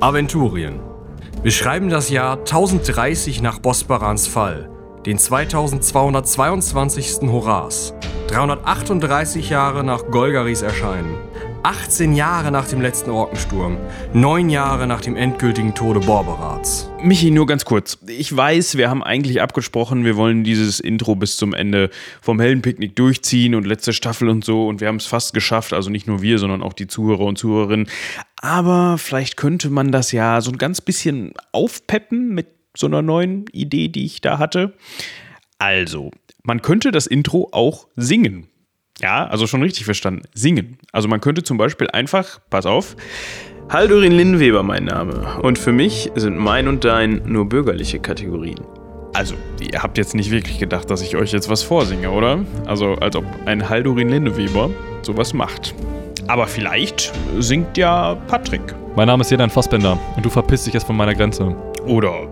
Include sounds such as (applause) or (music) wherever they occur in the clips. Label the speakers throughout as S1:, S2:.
S1: Aventurien. Wir schreiben das Jahr 1030 nach Bosbarans Fall, den 2222. Horas, 338 Jahre nach Golgaris Erscheinen, 18 Jahre nach dem letzten Orkensturm, 9 Jahre nach dem endgültigen Tode Borberats.
S2: Michi, nur ganz kurz. Ich weiß, wir haben eigentlich abgesprochen, wir wollen dieses Intro bis zum Ende vom Heldenpicknick durchziehen und letzte Staffel und so und wir haben es fast geschafft, also nicht nur wir, sondern auch die Zuhörer und Zuhörerinnen. Aber vielleicht könnte man das ja so ein ganz bisschen aufpeppen mit so einer neuen Idee, die ich da hatte. Also, man könnte das Intro auch singen. Ja, also schon richtig verstanden. Singen. Also man könnte zum Beispiel einfach, pass auf, Haldurin Linnweber mein Name. Und für mich sind mein und dein nur bürgerliche Kategorien. Also, ihr habt jetzt nicht wirklich gedacht, dass ich euch jetzt was vorsinge, oder? Also, als ob ein Haldurin Linneweber sowas macht. Aber vielleicht singt ja Patrick.
S3: Mein Name ist Jedan Fassbender und du verpisst dich jetzt von meiner Grenze.
S2: Oder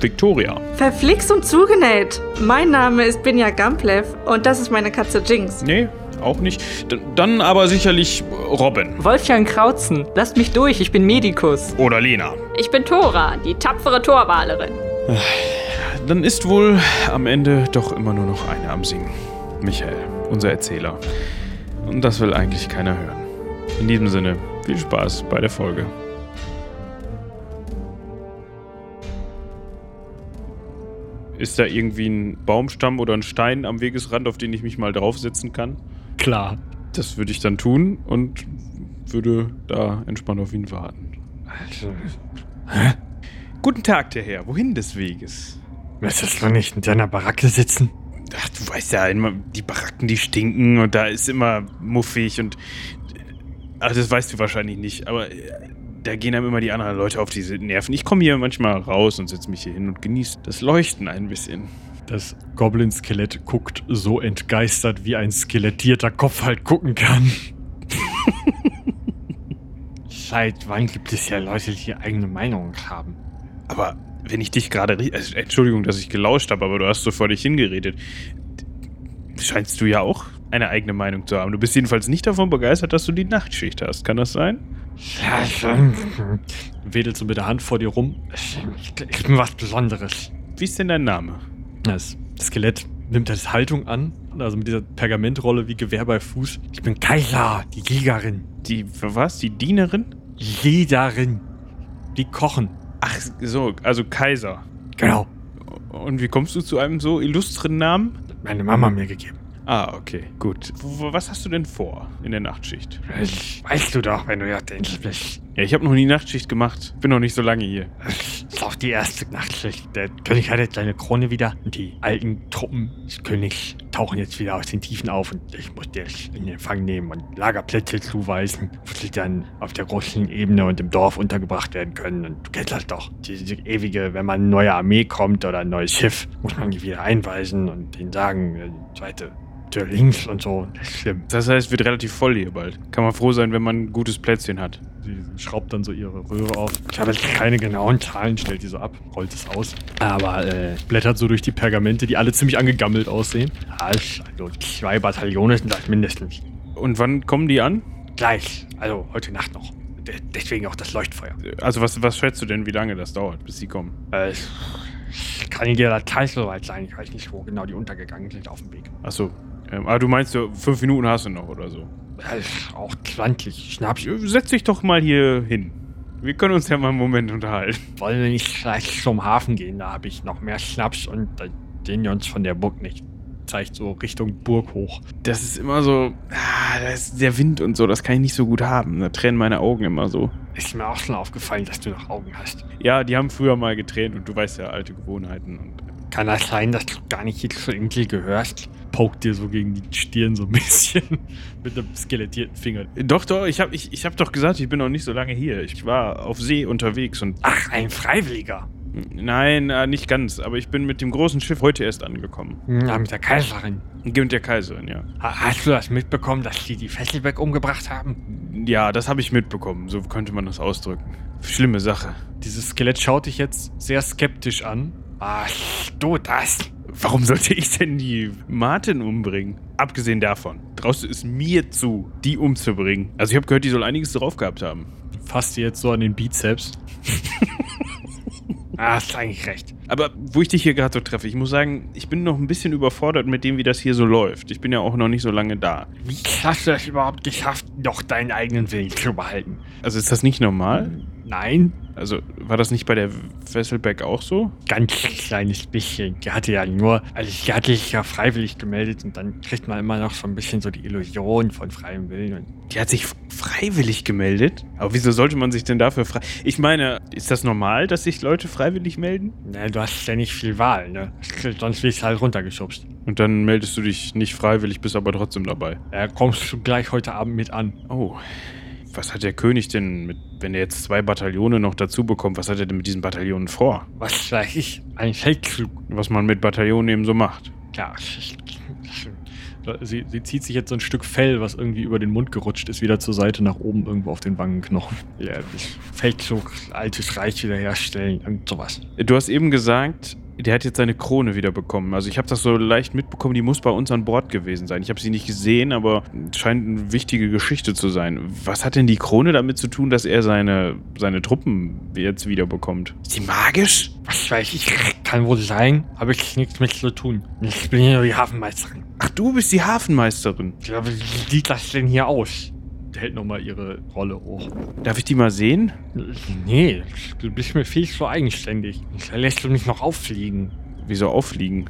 S2: Victoria.
S4: Verflixt und zugenäht. Mein Name ist Binja Gamplev und das ist meine Katze Jinx.
S2: Nee, auch nicht. D dann aber sicherlich Robin.
S5: Wolfgang Krautzen, lasst mich durch, ich bin Medikus.
S2: Oder Lena.
S6: Ich bin Tora, die tapfere Torwalerin.
S2: Dann ist wohl am Ende doch immer nur noch eine am Singen. Michael, unser Erzähler. Und das will eigentlich keiner hören. In diesem Sinne, viel Spaß bei der Folge. Ist da irgendwie ein Baumstamm oder ein Stein am Wegesrand, auf den ich mich mal draufsetzen kann?
S3: Klar.
S2: Das würde ich dann tun und würde da entspannt auf ihn warten.
S7: Also,
S2: Hä? Guten Tag, der Herr. Wohin des Weges?
S7: möchtest du nicht in deiner Baracke sitzen?
S2: Ach, du weißt ja immer, die Baracken, die stinken und da ist immer muffig und. Ach, das weißt du wahrscheinlich nicht, aber äh, da gehen einem immer die anderen Leute auf diese Nerven. Ich komme hier manchmal raus und setze mich hier hin und genieße das Leuchten ein bisschen.
S3: Das Goblin-Skelett guckt so entgeistert, wie ein skelettierter Kopf halt gucken kann. (laughs)
S7: Seit wann gibt es ja Leute, die eigene Meinungen haben?
S2: Aber wenn ich dich gerade. Also, Entschuldigung, dass ich gelauscht habe, aber du hast so vor dich hingeredet. Scheinst du ja auch eine eigene Meinung zu haben. Du bist jedenfalls nicht davon begeistert, dass du die Nachtschicht hast. Kann das sein?
S3: Wedelt so mit der Hand vor dir rum.
S7: Ich, bin was Besonderes.
S2: Wie ist denn dein Name?
S3: Das Skelett nimmt jetzt Haltung an. Also mit dieser Pergamentrolle wie Gewehr bei Fuß.
S7: Ich bin Kaiser, die Jägerin.
S2: Die, was? Die Dienerin?
S7: Jägerin.
S3: Die kochen.
S2: Ach so, also Kaiser.
S7: Genau.
S2: Und wie kommst du zu einem so illustren Namen?
S7: Meine Mama mir gegeben.
S2: Ah, okay, gut. W was hast du denn vor in der Nachtschicht?
S7: Das weißt du doch, wenn du ja denkst bist.
S2: Ja, ich habe noch nie Nachtschicht gemacht. Bin noch nicht so lange hier.
S7: Das ist auch die erste Nachtschicht. Der König hat jetzt seine Krone wieder und die alten Truppen des Königs tauchen jetzt wieder aus den Tiefen auf und ich muss die jetzt in Empfang nehmen und Lagerplätze zuweisen, wo sie dann auf der großen Ebene und im Dorf untergebracht werden können. Und du kennst das doch. Diese ewige, wenn man eine neue Armee kommt oder ein neues Schiff, muss man die wieder einweisen und denen sagen, äh, zweite Tür links und so. Das ist schlimm.
S2: Das heißt, es wird relativ voll hier bald. Kann man froh sein, wenn man ein gutes Plätzchen hat.
S3: Sie schraubt dann so ihre Röhre auf,
S7: Ich habe jetzt keine genauen Zahlen, stellt die so ab, rollt es aus.
S3: aber äh, blättert so durch die Pergamente, die alle ziemlich angegammelt aussehen.
S7: Also zwei Bataillone sind das mindestens.
S2: Und wann kommen die an?
S7: Gleich, also heute Nacht noch. De deswegen auch das Leuchtfeuer.
S2: Also was, was schätzt du denn, wie lange das dauert, bis sie kommen?
S7: Äh, ich kann dir das Teil so weit sein. Ich weiß nicht, wo genau die untergegangen sind auf dem Weg.
S2: Achso. Ähm, aber du meinst, fünf Minuten hast du noch oder so.
S7: Äh, auch 20 Schnaps.
S2: Setz dich doch mal hier hin. Wir können uns ja mal einen Moment unterhalten.
S7: Wollen wir nicht gleich zum Hafen gehen? Da habe ich noch mehr Schnaps und da sehen wir uns von der Burg nicht.
S3: Zeigt so Richtung Burg hoch.
S2: Das ist immer so. Ah, das ist der Wind und so, das kann ich nicht so gut haben. Da tränen meine Augen immer so.
S7: Ist mir auch schon aufgefallen, dass du noch Augen hast.
S2: Ja, die haben früher mal getränt und du weißt ja, alte Gewohnheiten.
S7: Kann das sein, dass du gar nicht jetzt zur Insel gehörst?
S3: Pokt dir so gegen die Stirn so ein bisschen (laughs) mit einem skelettierten Finger.
S2: doch, doch, ich habe ich, ich hab doch gesagt, ich bin noch nicht so lange hier. Ich war auf See unterwegs und.
S7: Ach, ein Freiwilliger.
S2: Nein, äh, nicht ganz, aber ich bin mit dem großen Schiff heute erst angekommen.
S7: Ja, mit der Kaiserin.
S2: Und der Kaiserin, ja.
S7: Ha- Hast du das mitbekommen, dass die die Fesselbeck umgebracht haben?
S2: Ja, das habe ich mitbekommen, so könnte man das ausdrücken. Schlimme Sache.
S3: Dieses Skelett schaut dich jetzt sehr skeptisch an.
S7: Was du das?
S2: Warum sollte ich denn die Martin umbringen? Abgesehen davon, traust du es mir zu, die umzubringen? Also ich habe gehört, die soll einiges drauf gehabt haben.
S3: fasst dir jetzt so an den Bizeps. (laughs) ah, hast eigentlich recht.
S2: Aber wo ich dich hier gerade so treffe, ich muss sagen, ich bin noch ein bisschen überfordert mit dem, wie das hier so läuft. Ich bin ja auch noch nicht so lange da.
S7: Wie hast du das überhaupt geschafft, noch deinen eigenen Willen zu behalten?
S2: Also ist das nicht normal?
S7: Nein,
S2: Also war das nicht bei der Wesselbeck auch so?
S7: ganz kleines bisschen. Die hatte ja nur, also die hatte sich ja freiwillig gemeldet und dann kriegt man immer noch so ein bisschen so die Illusion von freiem Willen. Und
S2: Die hat sich freiwillig gemeldet? Aber wieso sollte man sich denn dafür frei... Ich meine, ist das normal, dass sich Leute freiwillig melden?
S7: na, du hast ja nicht viel Wahl, ne? Sonst wirst du halt runtergeschubst.
S2: Und dann meldest du dich nicht freiwillig, bist aber trotzdem dabei.
S7: Da kommst du gleich heute Abend mit an.
S2: Oh, was hat der König denn mit, wenn er jetzt zwei Bataillone noch dazu bekommt, was hat er denn mit diesen Bataillonen vor?
S7: Was weiß ich? Ein Feldzug.
S2: Was man mit Bataillonen eben so macht.
S7: Ja,
S3: Sie, sie zieht sich jetzt so ein Stück Fell, was irgendwie über den Mund gerutscht ist, wieder zur Seite nach oben irgendwo auf den Wangenknochen.
S7: ja, Feldzug, altes Reich wiederherstellen und sowas.
S2: Du hast eben gesagt, der hat jetzt seine Krone wieder bekommen. Also ich habe das so leicht mitbekommen, die muss bei uns an Bord gewesen sein. Ich habe sie nicht gesehen, aber scheint eine wichtige Geschichte zu sein. Was hat denn die Krone damit zu tun, dass er seine, seine Truppen jetzt wieder bekommt? Ist sie magisch?
S7: Was weiß ich? Kann wohl sein, habe ich nichts mit zu tun. Ich bin hier die Hafenmeisterin.
S2: Ach, du bist die Hafenmeisterin.
S7: Ja, wie sieht das denn hier aus?
S3: Hält nochmal ihre Rolle hoch.
S2: Darf ich die mal sehen?
S7: Nee, du bist mir viel zu eigenständig. Da lässt du mich noch auffliegen.
S2: Wieso auffliegen?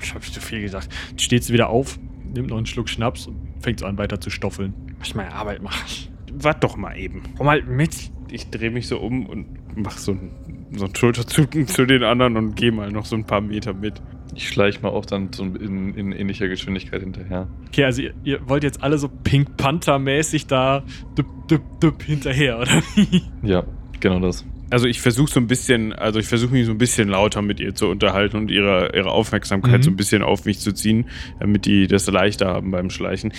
S7: Ich hab zu viel gesagt.
S3: Jetzt steht sie wieder auf, nimmt noch einen Schluck Schnaps und fängt so an weiter zu stoffeln.
S7: Was meine Arbeit macht.
S2: Wart doch mal eben.
S7: Komm halt mit.
S2: Ich drehe mich so um und mach so ein, so ein Schulterzucken (laughs) zu den anderen und gehe mal noch so ein paar Meter mit.
S8: Ich schleiche mal auch dann so in, in ähnlicher Geschwindigkeit hinterher.
S3: Okay, also ihr, ihr wollt jetzt alle so Pink Panther-mäßig da düpp, düpp, düpp hinterher, oder wie?
S8: Ja, genau das.
S2: Also ich versuche so ein bisschen, also ich versuche mich so ein bisschen lauter mit ihr zu unterhalten und ihre, ihre Aufmerksamkeit
S3: Mhm.
S2: so ein bisschen auf mich zu ziehen, damit die das leichter haben beim Schleichen.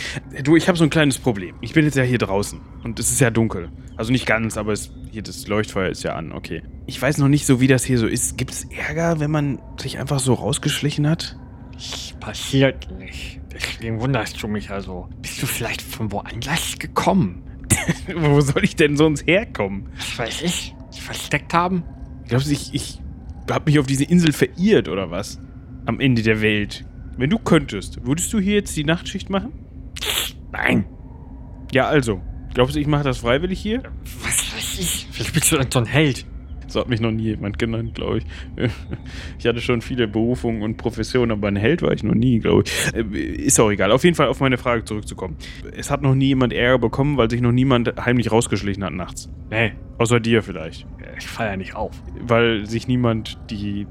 S2: Du, ich habe so ein kleines Problem. Ich bin jetzt ja hier draußen und es ist ja dunkel. Also nicht ganz, aber es, hier das Leuchtfeuer ist ja an, okay. Ich weiß noch nicht so, wie das hier so ist. Gibt es Ärger, wenn man sich einfach so rausgeschlichen hat?
S7: Das passiert nicht. Deswegen wunderst du mich also. Bist du vielleicht von woanders gekommen? (laughs)
S2: Wo soll ich denn sonst herkommen?
S7: Was weiß ich? Die versteckt haben?
S2: Glaubst du, ich, ich habe mich auf diese Insel verirrt oder was? Am Ende der Welt. Wenn du könntest, würdest du hier jetzt die Nachtschicht machen?
S7: Nein.
S2: Ja, also. Glaubst du, ich mache das freiwillig hier?
S7: Was weiß ich? Vielleicht bist du dann so ein Held.
S2: So hat mich noch nie jemand genannt, glaube ich. (laughs) Ich hatte schon viele Berufungen und Professionen, aber ein Held war ich noch nie, glaube ich. Äh, Ist auch egal. Auf jeden Fall auf meine Frage zurückzukommen. Es hat noch nie jemand Ärger bekommen, weil sich noch niemand heimlich rausgeschlichen hat nachts.
S7: Nee,
S2: Außer dir vielleicht.
S7: ich fall ja nicht auf.
S2: Weil sich niemand die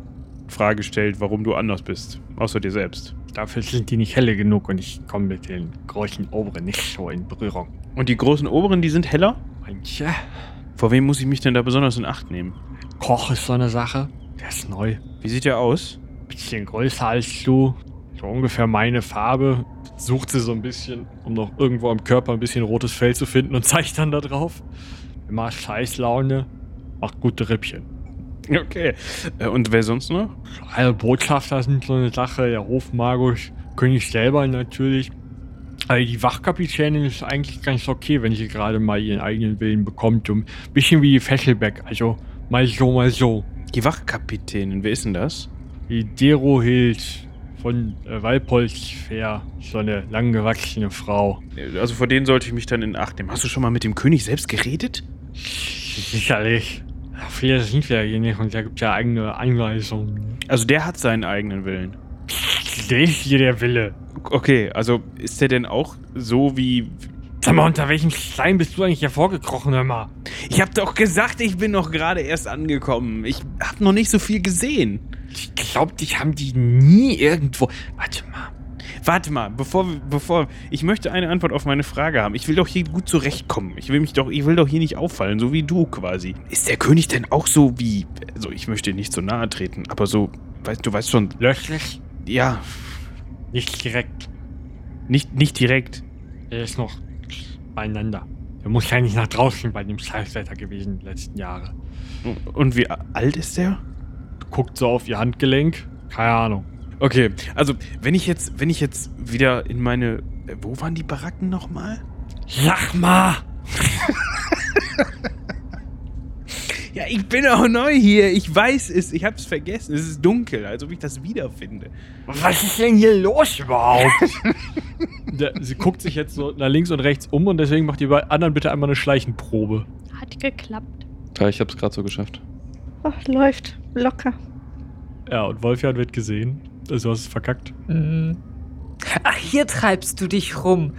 S2: Frage stellt, warum du anders bist. Außer dir selbst.
S7: Dafür sind die nicht helle genug und ich komme mit den großen Oberen nicht so in Berührung.
S2: Und die großen Oberen, die sind heller?
S7: Manche.
S2: Vor wem muss ich mich denn da besonders in Acht nehmen?
S7: Koch ist so eine Sache. Der ist neu.
S2: Wie sieht der aus?
S7: Bisschen größer als du. So ungefähr meine Farbe.
S3: Sucht sie so ein bisschen, um noch irgendwo am Körper ein bisschen rotes Fell zu finden und (laughs) zeigt dann da drauf.
S7: Immer Scheißlaune. Macht gute Rippchen.
S2: Okay. Äh, Und wer sonst noch?
S7: Alle Botschafter sind so eine Sache. Der Hofmagus. König selber natürlich. Also die Wachkapitänin ist eigentlich ganz okay, wenn sie gerade mal ihren eigenen Willen bekommt. Ein bisschen wie die Fesselbeck. Also mal so, mal so.
S2: Die Wachkapitänin, wer ist denn das?
S7: Die Derohild von äh, Walpolsfair. So eine langgewachsene Frau.
S2: Also vor denen sollte ich mich dann in Acht nehmen. Hast du schon mal mit dem König selbst geredet?
S7: Sicherlich. Viele sind wir hier nicht und da gibt ja eigene Einweisungen.
S2: Also der hat seinen eigenen Willen. (laughs)
S7: Ist hier der Wille.
S2: Okay, also ist der denn auch so wie...
S7: Sag mal, unter welchem Stein bist du eigentlich hervorgekrochen, hör mal?
S2: Ich hab doch gesagt, ich bin noch gerade erst angekommen. Ich hab noch nicht so viel gesehen.
S7: Ich glaub, dich haben die nie irgendwo. Warte mal.
S2: Warte mal, bevor, wir- bevor, ich möchte eine Antwort auf meine Frage haben. Ich will doch hier gut zurechtkommen. Ich will mich doch, ich will doch hier nicht auffallen, so wie du quasi. Ist der König denn auch so wie, also ich möchte nicht so nahe treten, aber so, weißt du, weißt schon,
S7: Löchlich?
S2: Ja,
S7: Nicht direkt.
S2: nicht, nicht direkt.
S7: Er ist noch beieinander. Er muss ja nicht nach draußen bei dem Scheißwetter gewesen die letzten Jahre.
S2: Und wie alt ist der?
S3: Guckt so auf ihr Handgelenk.
S7: Keine Ahnung.
S2: Okay, also wenn ich jetzt, wenn ich jetzt wieder in meine, wo waren die Baracken nochmal?
S7: Sag mal! (laughs)
S2: Ja, ich bin auch neu hier. Ich weiß es. Ich hab's vergessen. Es ist dunkel, als ob ich das wiederfinde.
S7: Was ist denn hier los überhaupt? (laughs)
S3: Der, sie guckt sich jetzt so nach links und rechts um und deswegen macht die bei anderen bitte einmal eine Schleichenprobe.
S6: Hat geklappt.
S8: Ja, ich hab's gerade so geschafft.
S4: Oh, läuft locker.
S3: Ja, und Wolfjan wird gesehen. Also hast es verkackt.
S5: Mhm. Ach, hier treibst du dich rum.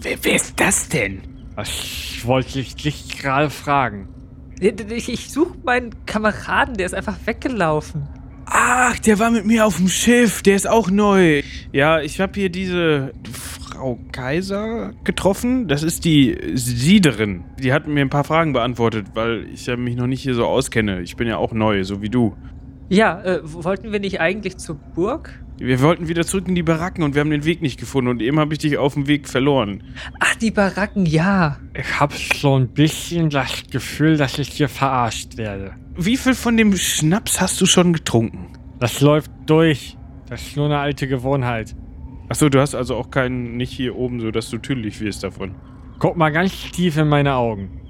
S2: Wer, wer ist das denn?
S7: Das wollte ich dich gerade fragen.
S5: Ich, ich suche meinen Kameraden, der ist einfach weggelaufen.
S2: Ach, der war mit mir auf dem Schiff. Der ist auch neu. Ja, ich habe hier diese Frau Kaiser getroffen. Das ist die Siederin. Die hat mir ein paar Fragen beantwortet, weil ich ja mich noch nicht hier so auskenne. Ich bin ja auch neu, so wie du.
S5: Ja, äh, wollten wir nicht eigentlich zur Burg?
S2: Wir wollten wieder zurück in die Baracken und wir haben den Weg nicht gefunden und eben habe ich dich auf dem Weg verloren.
S5: Ach, die Baracken, ja.
S7: Ich habe so ein bisschen das Gefühl, dass ich hier verarscht werde.
S2: Wie viel von dem Schnaps hast du schon getrunken?
S7: Das läuft durch. Das ist nur eine alte Gewohnheit.
S2: Achso, du hast also auch keinen, nicht hier oben, so dass du tüdelig wirst davon.
S7: Guck mal ganz tief in meine Augen.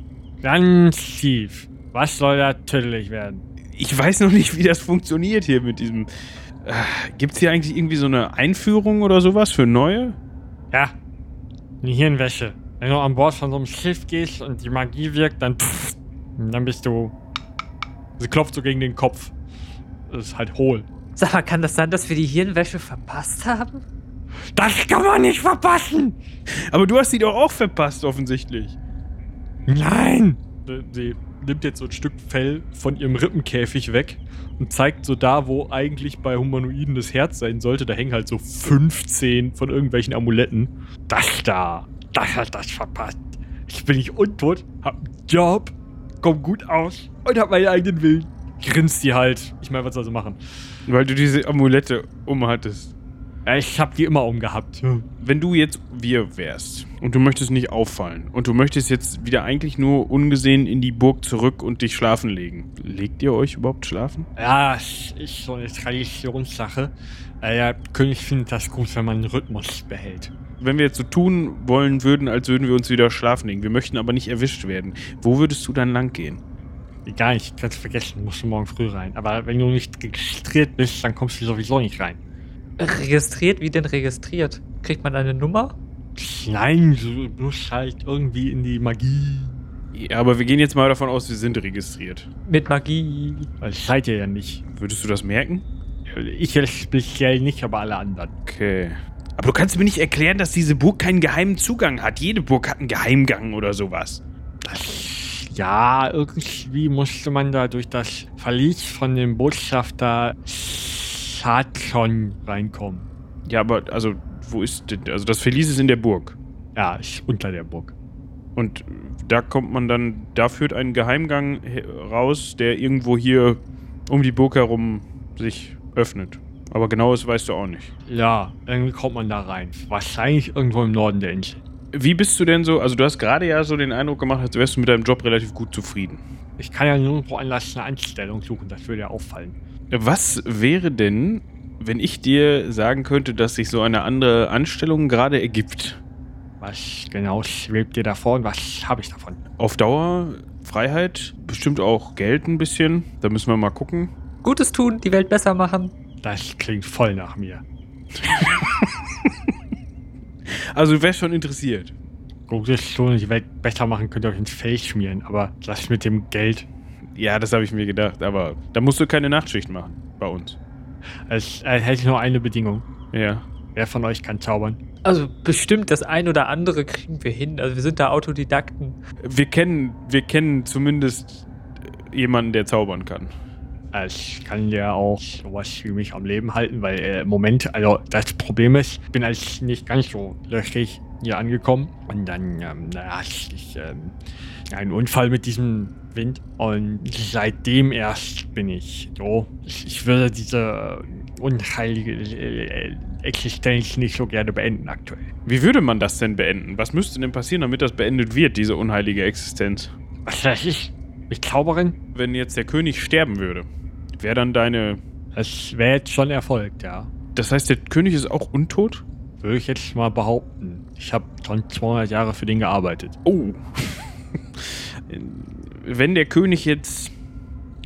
S7: Ganz tief. Was soll da tüdelig werden?
S2: Ich weiß noch nicht, wie das funktioniert hier mit diesem. Äh, Gibt es hier eigentlich irgendwie so eine Einführung oder sowas für neue?
S7: Ja. Eine Hirnwäsche. Wenn du an Bord von so einem Schiff gehst und die Magie wirkt, dann pff, dann bist du.
S3: Sie klopft so gegen den Kopf. Das ist halt hohl.
S5: Sag mal, kann das sein, dass wir die Hirnwäsche verpasst haben?
S7: Das kann man nicht verpassen!
S2: Aber du hast sie doch auch verpasst, offensichtlich.
S7: Nein!
S3: Sie nimmt jetzt so ein Stück Fell von ihrem Rippenkäfig weg und zeigt so da, wo eigentlich bei Humanoiden das Herz sein sollte. Da hängen halt so 15 von irgendwelchen Amuletten.
S7: Das da, das hat das verpasst. Ich bin nicht untot, hab einen Job, komm gut aus und hab meinen eigenen Willen.
S3: Grinst sie halt. Ich meine, was soll sie machen?
S2: Weil du diese Amulette umhattest.
S3: Ja, Ich hab die immer umgehabt.
S2: Wenn du jetzt wir wärst und du möchtest nicht auffallen und du möchtest jetzt wieder eigentlich nur ungesehen in die Burg zurück und dich schlafen legen, legt ihr euch überhaupt schlafen?
S7: Ja, es ist so eine Traditionssache. Äh, Der König findet das gut, wenn man einen Rhythmus behält.
S2: Wenn wir jetzt so tun wollen würden, als würden wir uns wieder schlafen legen, wir möchten aber nicht erwischt werden, wo würdest du dann lang gehen?
S7: Egal, ich kann's vergessen, musst du morgen früh rein. Aber wenn du nicht registriert bist, dann kommst du sowieso nicht rein.
S5: Registriert? Wie denn registriert? Kriegt man eine Nummer?
S7: Nein, du musst halt irgendwie in die Magie.
S2: Ja, aber wir gehen jetzt mal davon aus, wir sind registriert.
S5: Mit Magie.
S7: Das seid ihr ja nicht.
S2: Würdest du das merken?
S7: Ich jetzt speziell nicht, aber alle anderen.
S2: Okay. Aber du kannst mir nicht erklären, dass diese Burg keinen geheimen Zugang hat. Jede Burg hat einen Geheimgang oder sowas.
S7: Das, ja, irgendwie musste man da durch das Verlies von dem Botschafter Schadson reinkommen.
S2: Ja, aber also, wo ist denn? Also das Verlies ist in der Burg.
S7: Ja, ist unter der Burg.
S2: Und da kommt man dann, da führt ein Geheimgang he- raus, der irgendwo hier um die Burg herum sich öffnet. Aber genaues weißt du auch nicht.
S7: Ja, irgendwie kommt man da rein. Wahrscheinlich irgendwo im Norden der Insel.
S2: Wie bist du denn so, also du hast gerade ja so den Eindruck gemacht, als wärst du mit deinem Job relativ gut zufrieden.
S7: Ich kann ja nirgendwo anders eine Anstellung suchen, das würde ja auffallen.
S2: Was wäre denn, wenn ich dir sagen könnte, dass sich so eine andere Anstellung gerade ergibt?
S7: Was genau schwebt dir davor und was habe ich davon?
S2: Auf Dauer, Freiheit, bestimmt auch Geld ein bisschen. Da müssen wir mal gucken.
S5: Gutes tun, die Welt besser machen.
S7: Das klingt voll nach mir. (laughs)
S2: Also du wärst schon interessiert.
S7: Und die Welt besser machen könnt ihr euch ins Fell schmieren, aber das mit dem Geld,
S2: Ja, das habe ich mir gedacht, aber da musst du keine Nachtschicht machen bei uns.
S7: es äh, hätte nur eine Bedingung.
S2: Ja.
S7: Wer von euch kann zaubern?
S5: Also bestimmt das ein oder andere kriegen wir hin. Also wir sind da Autodidakten.
S2: Wir kennen, wir kennen zumindest jemanden, der zaubern kann.
S7: Ich kann ja auch sowas wie mich am Leben halten, weil äh, im Moment, also das Problem ist, ich bin als nicht ganz so löchrig hier angekommen und dann ähm, naja, ich ähm, einen Unfall mit diesem Wind und seitdem erst bin ich so. Ich, ich würde diese äh, unheilige äh, Existenz nicht so gerne beenden aktuell.
S2: Wie würde man das denn beenden? Was müsste denn passieren, damit das beendet wird, diese unheilige Existenz?
S7: Was weiß ich? Mit Zauberin?
S2: Wenn jetzt der König sterben würde, wäre dann deine.
S7: Das wäre jetzt schon erfolgt, ja.
S2: Das heißt, der König ist auch untot?
S7: Würde ich jetzt mal behaupten. Ich habe schon 200 Jahre für den gearbeitet.
S2: Oh. Wenn der König jetzt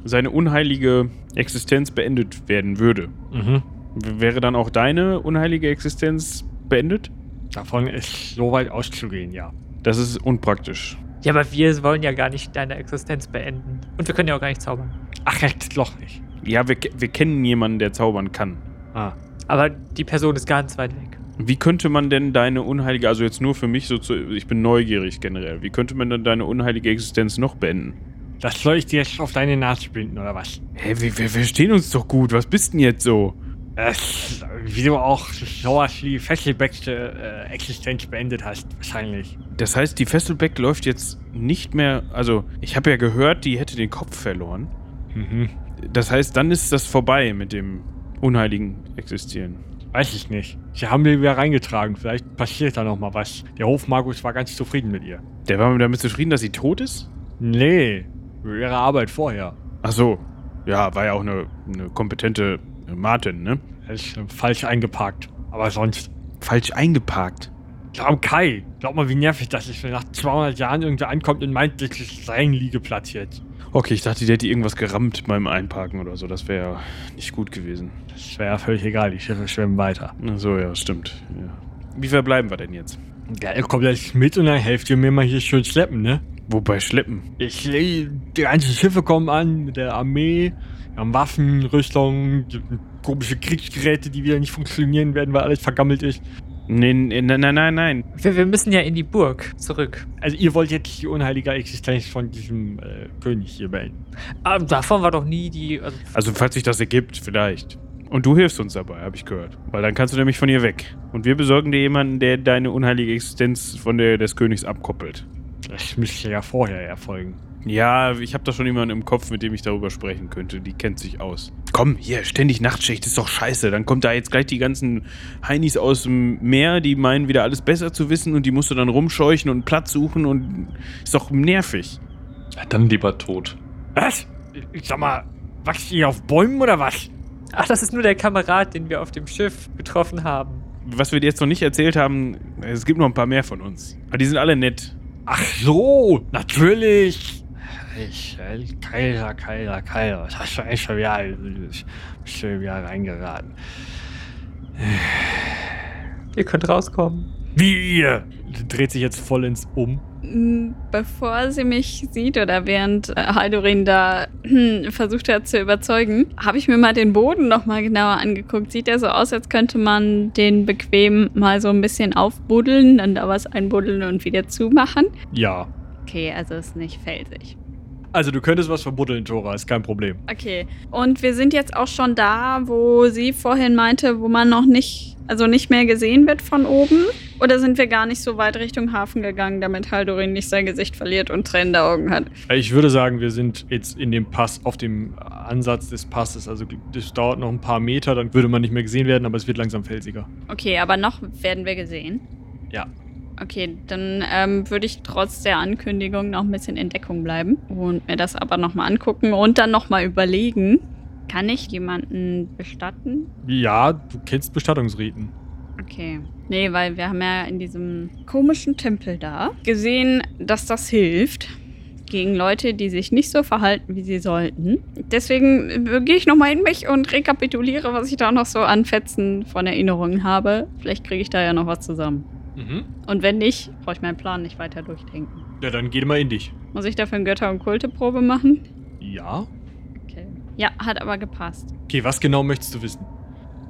S2: seine unheilige Existenz beendet werden würde,
S3: Mhm.
S2: wäre dann auch deine unheilige Existenz beendet?
S3: Davon ist so weit auszugehen, ja.
S2: Das ist unpraktisch.
S5: Ja, aber wir wollen ja gar nicht deine Existenz beenden. Und wir können ja auch gar nicht zaubern.
S3: Ach, jetzt doch nicht.
S2: Ja, wir, wir kennen jemanden, der zaubern kann.
S3: Ah.
S5: Aber die Person ist ganz weit weg.
S2: Wie könnte man denn deine unheilige, also jetzt nur für mich so zu, ich bin neugierig generell, wie könnte man denn deine unheilige Existenz noch beenden?
S3: Das soll ich dir jetzt auf deine Nase binden, oder was?
S2: Hä, wir, wir verstehen uns doch gut, was bist denn jetzt so?
S3: Das, wie du auch sowas wie fesselbeckte äh, Existenz beendet hast, wahrscheinlich.
S2: Das heißt, die Fesselbeck läuft jetzt nicht mehr, also ich habe ja gehört, die hätte den Kopf verloren.
S3: Mhm.
S2: Das heißt, dann ist das vorbei mit dem unheiligen Existieren.
S3: Weiß ich nicht. Sie haben mir wieder reingetragen. Vielleicht passiert da noch mal was. Der Hofmagus war ganz zufrieden mit ihr.
S2: Der war damit zufrieden, dass sie tot ist?
S3: Nee, mit ihrer Arbeit vorher.
S2: Ach so. Ja, war ja auch eine, eine kompetente Martin, ne?
S3: Er ist äh, falsch eingeparkt. Aber sonst.
S2: Falsch eingeparkt.
S3: Glaub Kai, glaub mal, wie nervig das ist, wenn nach 200 Jahren irgendwer ankommt und meint, das ist sein Liegeplatz jetzt.
S2: Okay, ich dachte, der hätte irgendwas gerammt beim Einparken oder so. Das wäre ja nicht gut gewesen.
S3: Das wäre ja völlig egal, die Schiffe schwimmen weiter.
S2: Ach so, ja, stimmt. Ja. Wie verbleiben wir denn jetzt?
S3: Ja, ihr kommt jetzt mit und dann helft ihr mir mal hier schön schleppen, ne?
S2: Wobei schleppen?
S3: Ich, die ganzen Schiffe kommen an mit der Armee, wir haben Waffen, Rüstung, komische Kriegsgeräte, die wieder nicht funktionieren werden, weil alles vergammelt ist.
S2: Nee, nee, nein, nein, nein, nein.
S5: Wir, wir müssen ja in die Burg zurück.
S3: Also ihr wollt jetzt die unheilige Existenz von diesem äh, König hier beenden.
S5: Aber davon war doch nie die. Also,
S2: Also, falls sich das ergibt, vielleicht. Und du hilfst uns dabei, habe ich gehört. Weil dann kannst du nämlich von ihr weg. Und wir besorgen dir jemanden, der deine unheilige Existenz von der des Königs abkoppelt.
S3: Das müsste ja vorher erfolgen.
S2: Ja, ich habe da schon jemanden im Kopf, mit dem ich darüber sprechen könnte. Die kennt sich aus. Komm, hier, ständig Nachtschicht, ist doch scheiße. Dann kommt da jetzt gleich die ganzen Heinis aus dem Meer, die meinen wieder alles besser zu wissen und die musst du dann rumscheuchen und Platz suchen und ist doch nervig.
S8: Ja, dann lieber tot.
S3: Was? Ich sag mal, wachst ihr auf Bäumen oder was?
S5: ach, das ist nur der Kamerad, den wir auf dem Schiff getroffen haben.
S2: Was wir dir jetzt noch nicht erzählt haben, es gibt noch ein paar mehr von uns. Aber die sind alle nett.
S3: Ach so, natürlich. Ich, äh, Kaiser, Kaiser, Kaiser. Was hast du eigentlich schon wieder, bist du wieder reingeraten?
S5: Ihr könnt rauskommen.
S3: Wie ihr? Dreht sich jetzt vollends um.
S6: Mm, Bevor sie mich sieht oder während äh, Haldorin da hm, versucht hat zu überzeugen, habe ich mir mal den Boden noch mal genauer angeguckt. Sieht er so aus, als könnte man den bequem mal so ein bisschen aufbuddeln, dann da was einbuddeln und wieder zumachen.
S3: Ja.
S6: Okay, also ist nicht felsig.
S3: Also du könntest was verbuddeln, Tora, ist kein Problem.
S6: Okay, und wir sind jetzt auch schon da, wo sie vorhin meinte, wo man noch nicht, also nicht mehr gesehen wird von oben. Oder sind wir gar nicht so weit Richtung Hafen gegangen, damit Haldorin nicht sein Gesicht verliert und tränende Augen hat?
S3: Ich würde sagen, wir sind jetzt in dem Pass, auf dem Ansatz des Passes. Also das dauert noch ein paar Meter, dann würde man nicht mehr gesehen werden, aber es wird langsam felsiger.
S6: Okay, aber noch werden wir gesehen.
S3: Ja.
S6: Okay, dann ähm, würde ich trotz der Ankündigung noch ein bisschen in Deckung bleiben und mir das aber nochmal angucken und dann nochmal überlegen. Kann ich jemanden bestatten?
S3: Ja, du kennst Bestattungsriten.
S6: Okay. Nee, weil wir haben ja in diesem komischen Tempel da gesehen, dass das hilft gegen Leute, die sich nicht so verhalten, wie sie sollten. Deswegen äh, gehe ich nochmal in mich und rekapituliere, was ich da noch so an Fetzen von Erinnerungen habe. Vielleicht kriege ich da ja noch was zusammen.
S3: Mhm.
S6: Und wenn nicht, brauche ich meinen Plan nicht weiter durchdenken.
S3: Ja, dann geh mal in dich.
S6: Muss ich dafür eine Götter- und Kulteprobe machen?
S3: Ja.
S6: Okay. Ja, hat aber gepasst.
S3: Okay, was genau möchtest du wissen?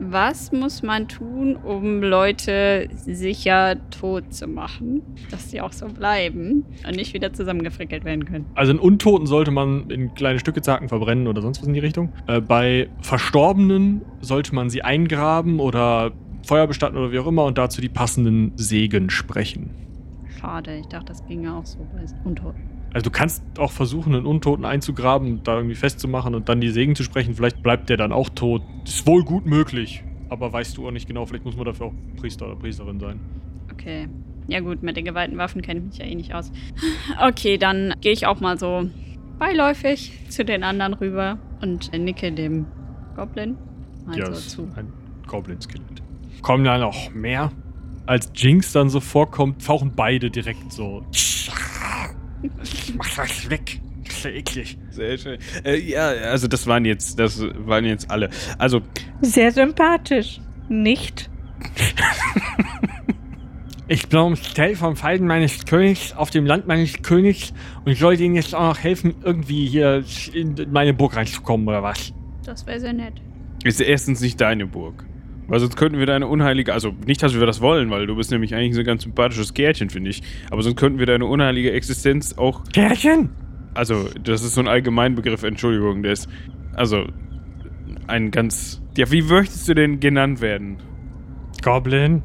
S6: Was muss man tun, um Leute sicher tot zu machen? Dass sie auch so bleiben und nicht wieder zusammengefrickelt werden können.
S3: Also einen Untoten sollte man in kleine Stücke zacken, verbrennen oder sonst was in die Richtung. Äh, bei Verstorbenen sollte man sie eingraben oder Feuer bestatten oder wie auch immer und dazu die passenden Segen sprechen.
S6: Schade, ich dachte, das ginge auch so bei Untoten.
S3: Also du kannst auch versuchen, einen Untoten einzugraben, da irgendwie festzumachen und dann die Segen zu sprechen. Vielleicht bleibt der dann auch tot. Ist wohl gut möglich. Aber weißt du auch nicht genau, vielleicht muss man dafür auch Priester oder Priesterin sein.
S6: Okay. Ja gut, mit den geweihten Waffen kenne ich mich ja eh nicht aus. (laughs) Okay, dann gehe ich auch mal so beiläufig zu den anderen rüber und nicke dem Goblin mal
S3: ja,
S6: zu.
S3: ein Goblin-Skelett. Kommen da noch mehr? Als Jinx dann so vorkommt, tauchen beide direkt so (laughs) Mach das weg. Das ist ja eklig.
S2: Sehr schön. Äh, ja, also das waren jetzt, das waren jetzt alle. Also,
S4: Sehr sympathisch. Nicht? (laughs)
S3: Ich bin am Stell vom Falten meines Königs auf dem Land meines Königs und sollte ihnen jetzt auch noch helfen, irgendwie hier in meine Burg reinzukommen oder was?
S6: Das wäre sehr nett.
S2: ist erstens nicht deine Burg. Weil sonst könnten wir deine unheilige, also nicht, dass wir das wollen, weil du bist nämlich eigentlich so ein ganz sympathisches Gärtchen, finde ich. Aber sonst könnten wir deine unheilige Existenz auch,
S3: Kärchen?
S2: also das ist so ein Allgemeinbegriff, Entschuldigung, der ist, also ein ganz, ja, wie möchtest du denn genannt werden?
S3: Goblin?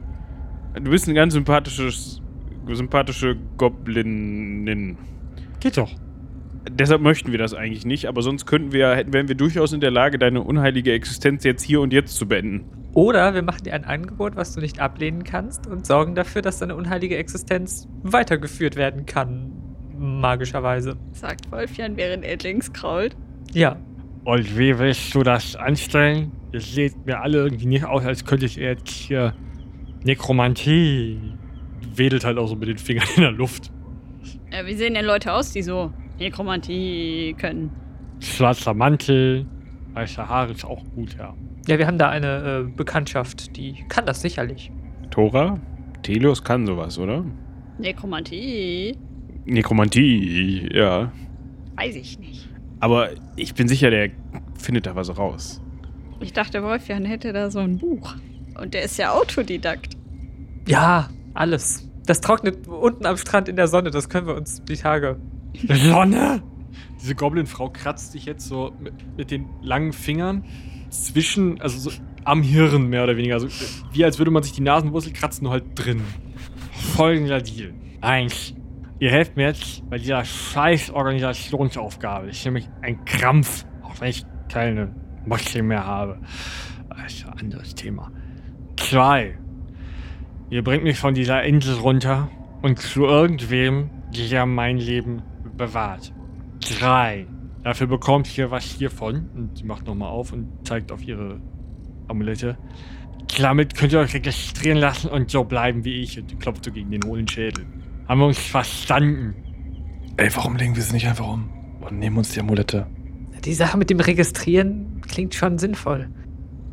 S2: Du bist ein ganz sympathisches, sympathische Goblinin.
S3: Geht doch.
S2: Deshalb möchten wir das eigentlich nicht, aber sonst könnten wir, hätten, wären wir durchaus in der Lage, deine unheilige Existenz jetzt hier und jetzt zu beenden.
S5: Oder wir machen dir ein Angebot, was du nicht ablehnen kannst und sorgen dafür, dass deine unheilige Existenz weitergeführt werden kann. Magischerweise.
S6: Sagt Wolfjan, während er links krault.
S5: Ja.
S3: Und wie willst du das anstellen? Ihr seht mir alle irgendwie nicht aus, als könntet ihr jetzt hier Nekromantie.
S9: Wedelt halt auch so mit den Fingern in der Luft.
S6: Äh, wie sehen denn Leute aus, die so Nekromantie können?
S3: Schwarzer Mantel, weiße Haare ist auch gut, ja.
S5: Ja, wir haben da eine äh, Bekanntschaft, die kann das sicherlich.
S2: Tora? Telios kann sowas, oder?
S6: Nekromantie?
S2: Nekromantie, ja.
S6: Weiß ich nicht.
S2: Aber ich bin sicher, der findet da was raus.
S6: Ich dachte, Wolfjan hätte da so ein Buch. Und der ist ja Autodidakt.
S5: Ja, alles. Das trocknet unten am Strand in der Sonne, das können wir uns die Tage.
S3: Sonne?
S9: Diese Goblin-Frau kratzt sich jetzt so mit, mit den langen Fingern zwischen, also so am Hirn mehr oder weniger. Also wie als würde man sich die Nasenwurzel kratzen, nur halt drin.
S3: Folgender Deal. Eins. Ihr helft mir jetzt bei dieser scheiß Organisationsaufgabe. Das ist nämlich ein Krampf, auch wenn ich keine Muskeln mehr habe. Das ist ein anderes Thema. Zwei. Ihr bringt mich von dieser Insel runter und zu irgendwem, der mein Leben bewahrt. Drei. Dafür bekommt ihr was hiervon. Und sie macht nochmal auf und zeigt auf ihre Amulette. Damit könnt ihr euch registrieren lassen und so bleiben wie ich. Und die klopft so gegen den hohlen Schädel. Haben wir uns verstanden?
S8: Ey, warum legen wir sie nicht einfach um und nehmen uns die Amulette?
S5: Die Sache mit dem Registrieren klingt schon sinnvoll.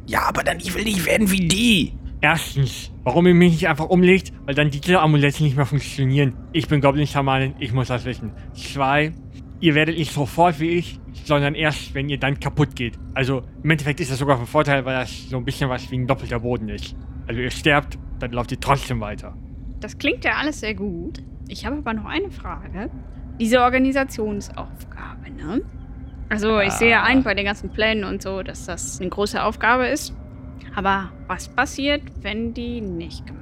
S2: Ja, aber dann ich will nicht werden wie die.
S3: Erstens, warum ihr mich nicht einfach umlegt, weil dann diese Amulette nicht mehr funktionieren. Ich bin Goblin-Schamanin, ich muss das wissen. Zwei, ihr werdet nicht sofort wie ich, sondern erst, wenn ihr dann kaputt geht. Also im Endeffekt ist das sogar von Vorteil, weil das so ein bisschen was wie ein doppelter Boden ist. Also ihr sterbt, dann lauft ihr trotzdem weiter.
S6: Das klingt ja alles sehr gut. Ich habe aber noch eine Frage. Diese Organisationsaufgabe, ne? Also ich sehe ein bei den ganzen Plänen und so, dass das eine große Aufgabe ist. Aber was passiert, wenn die nicht gemacht?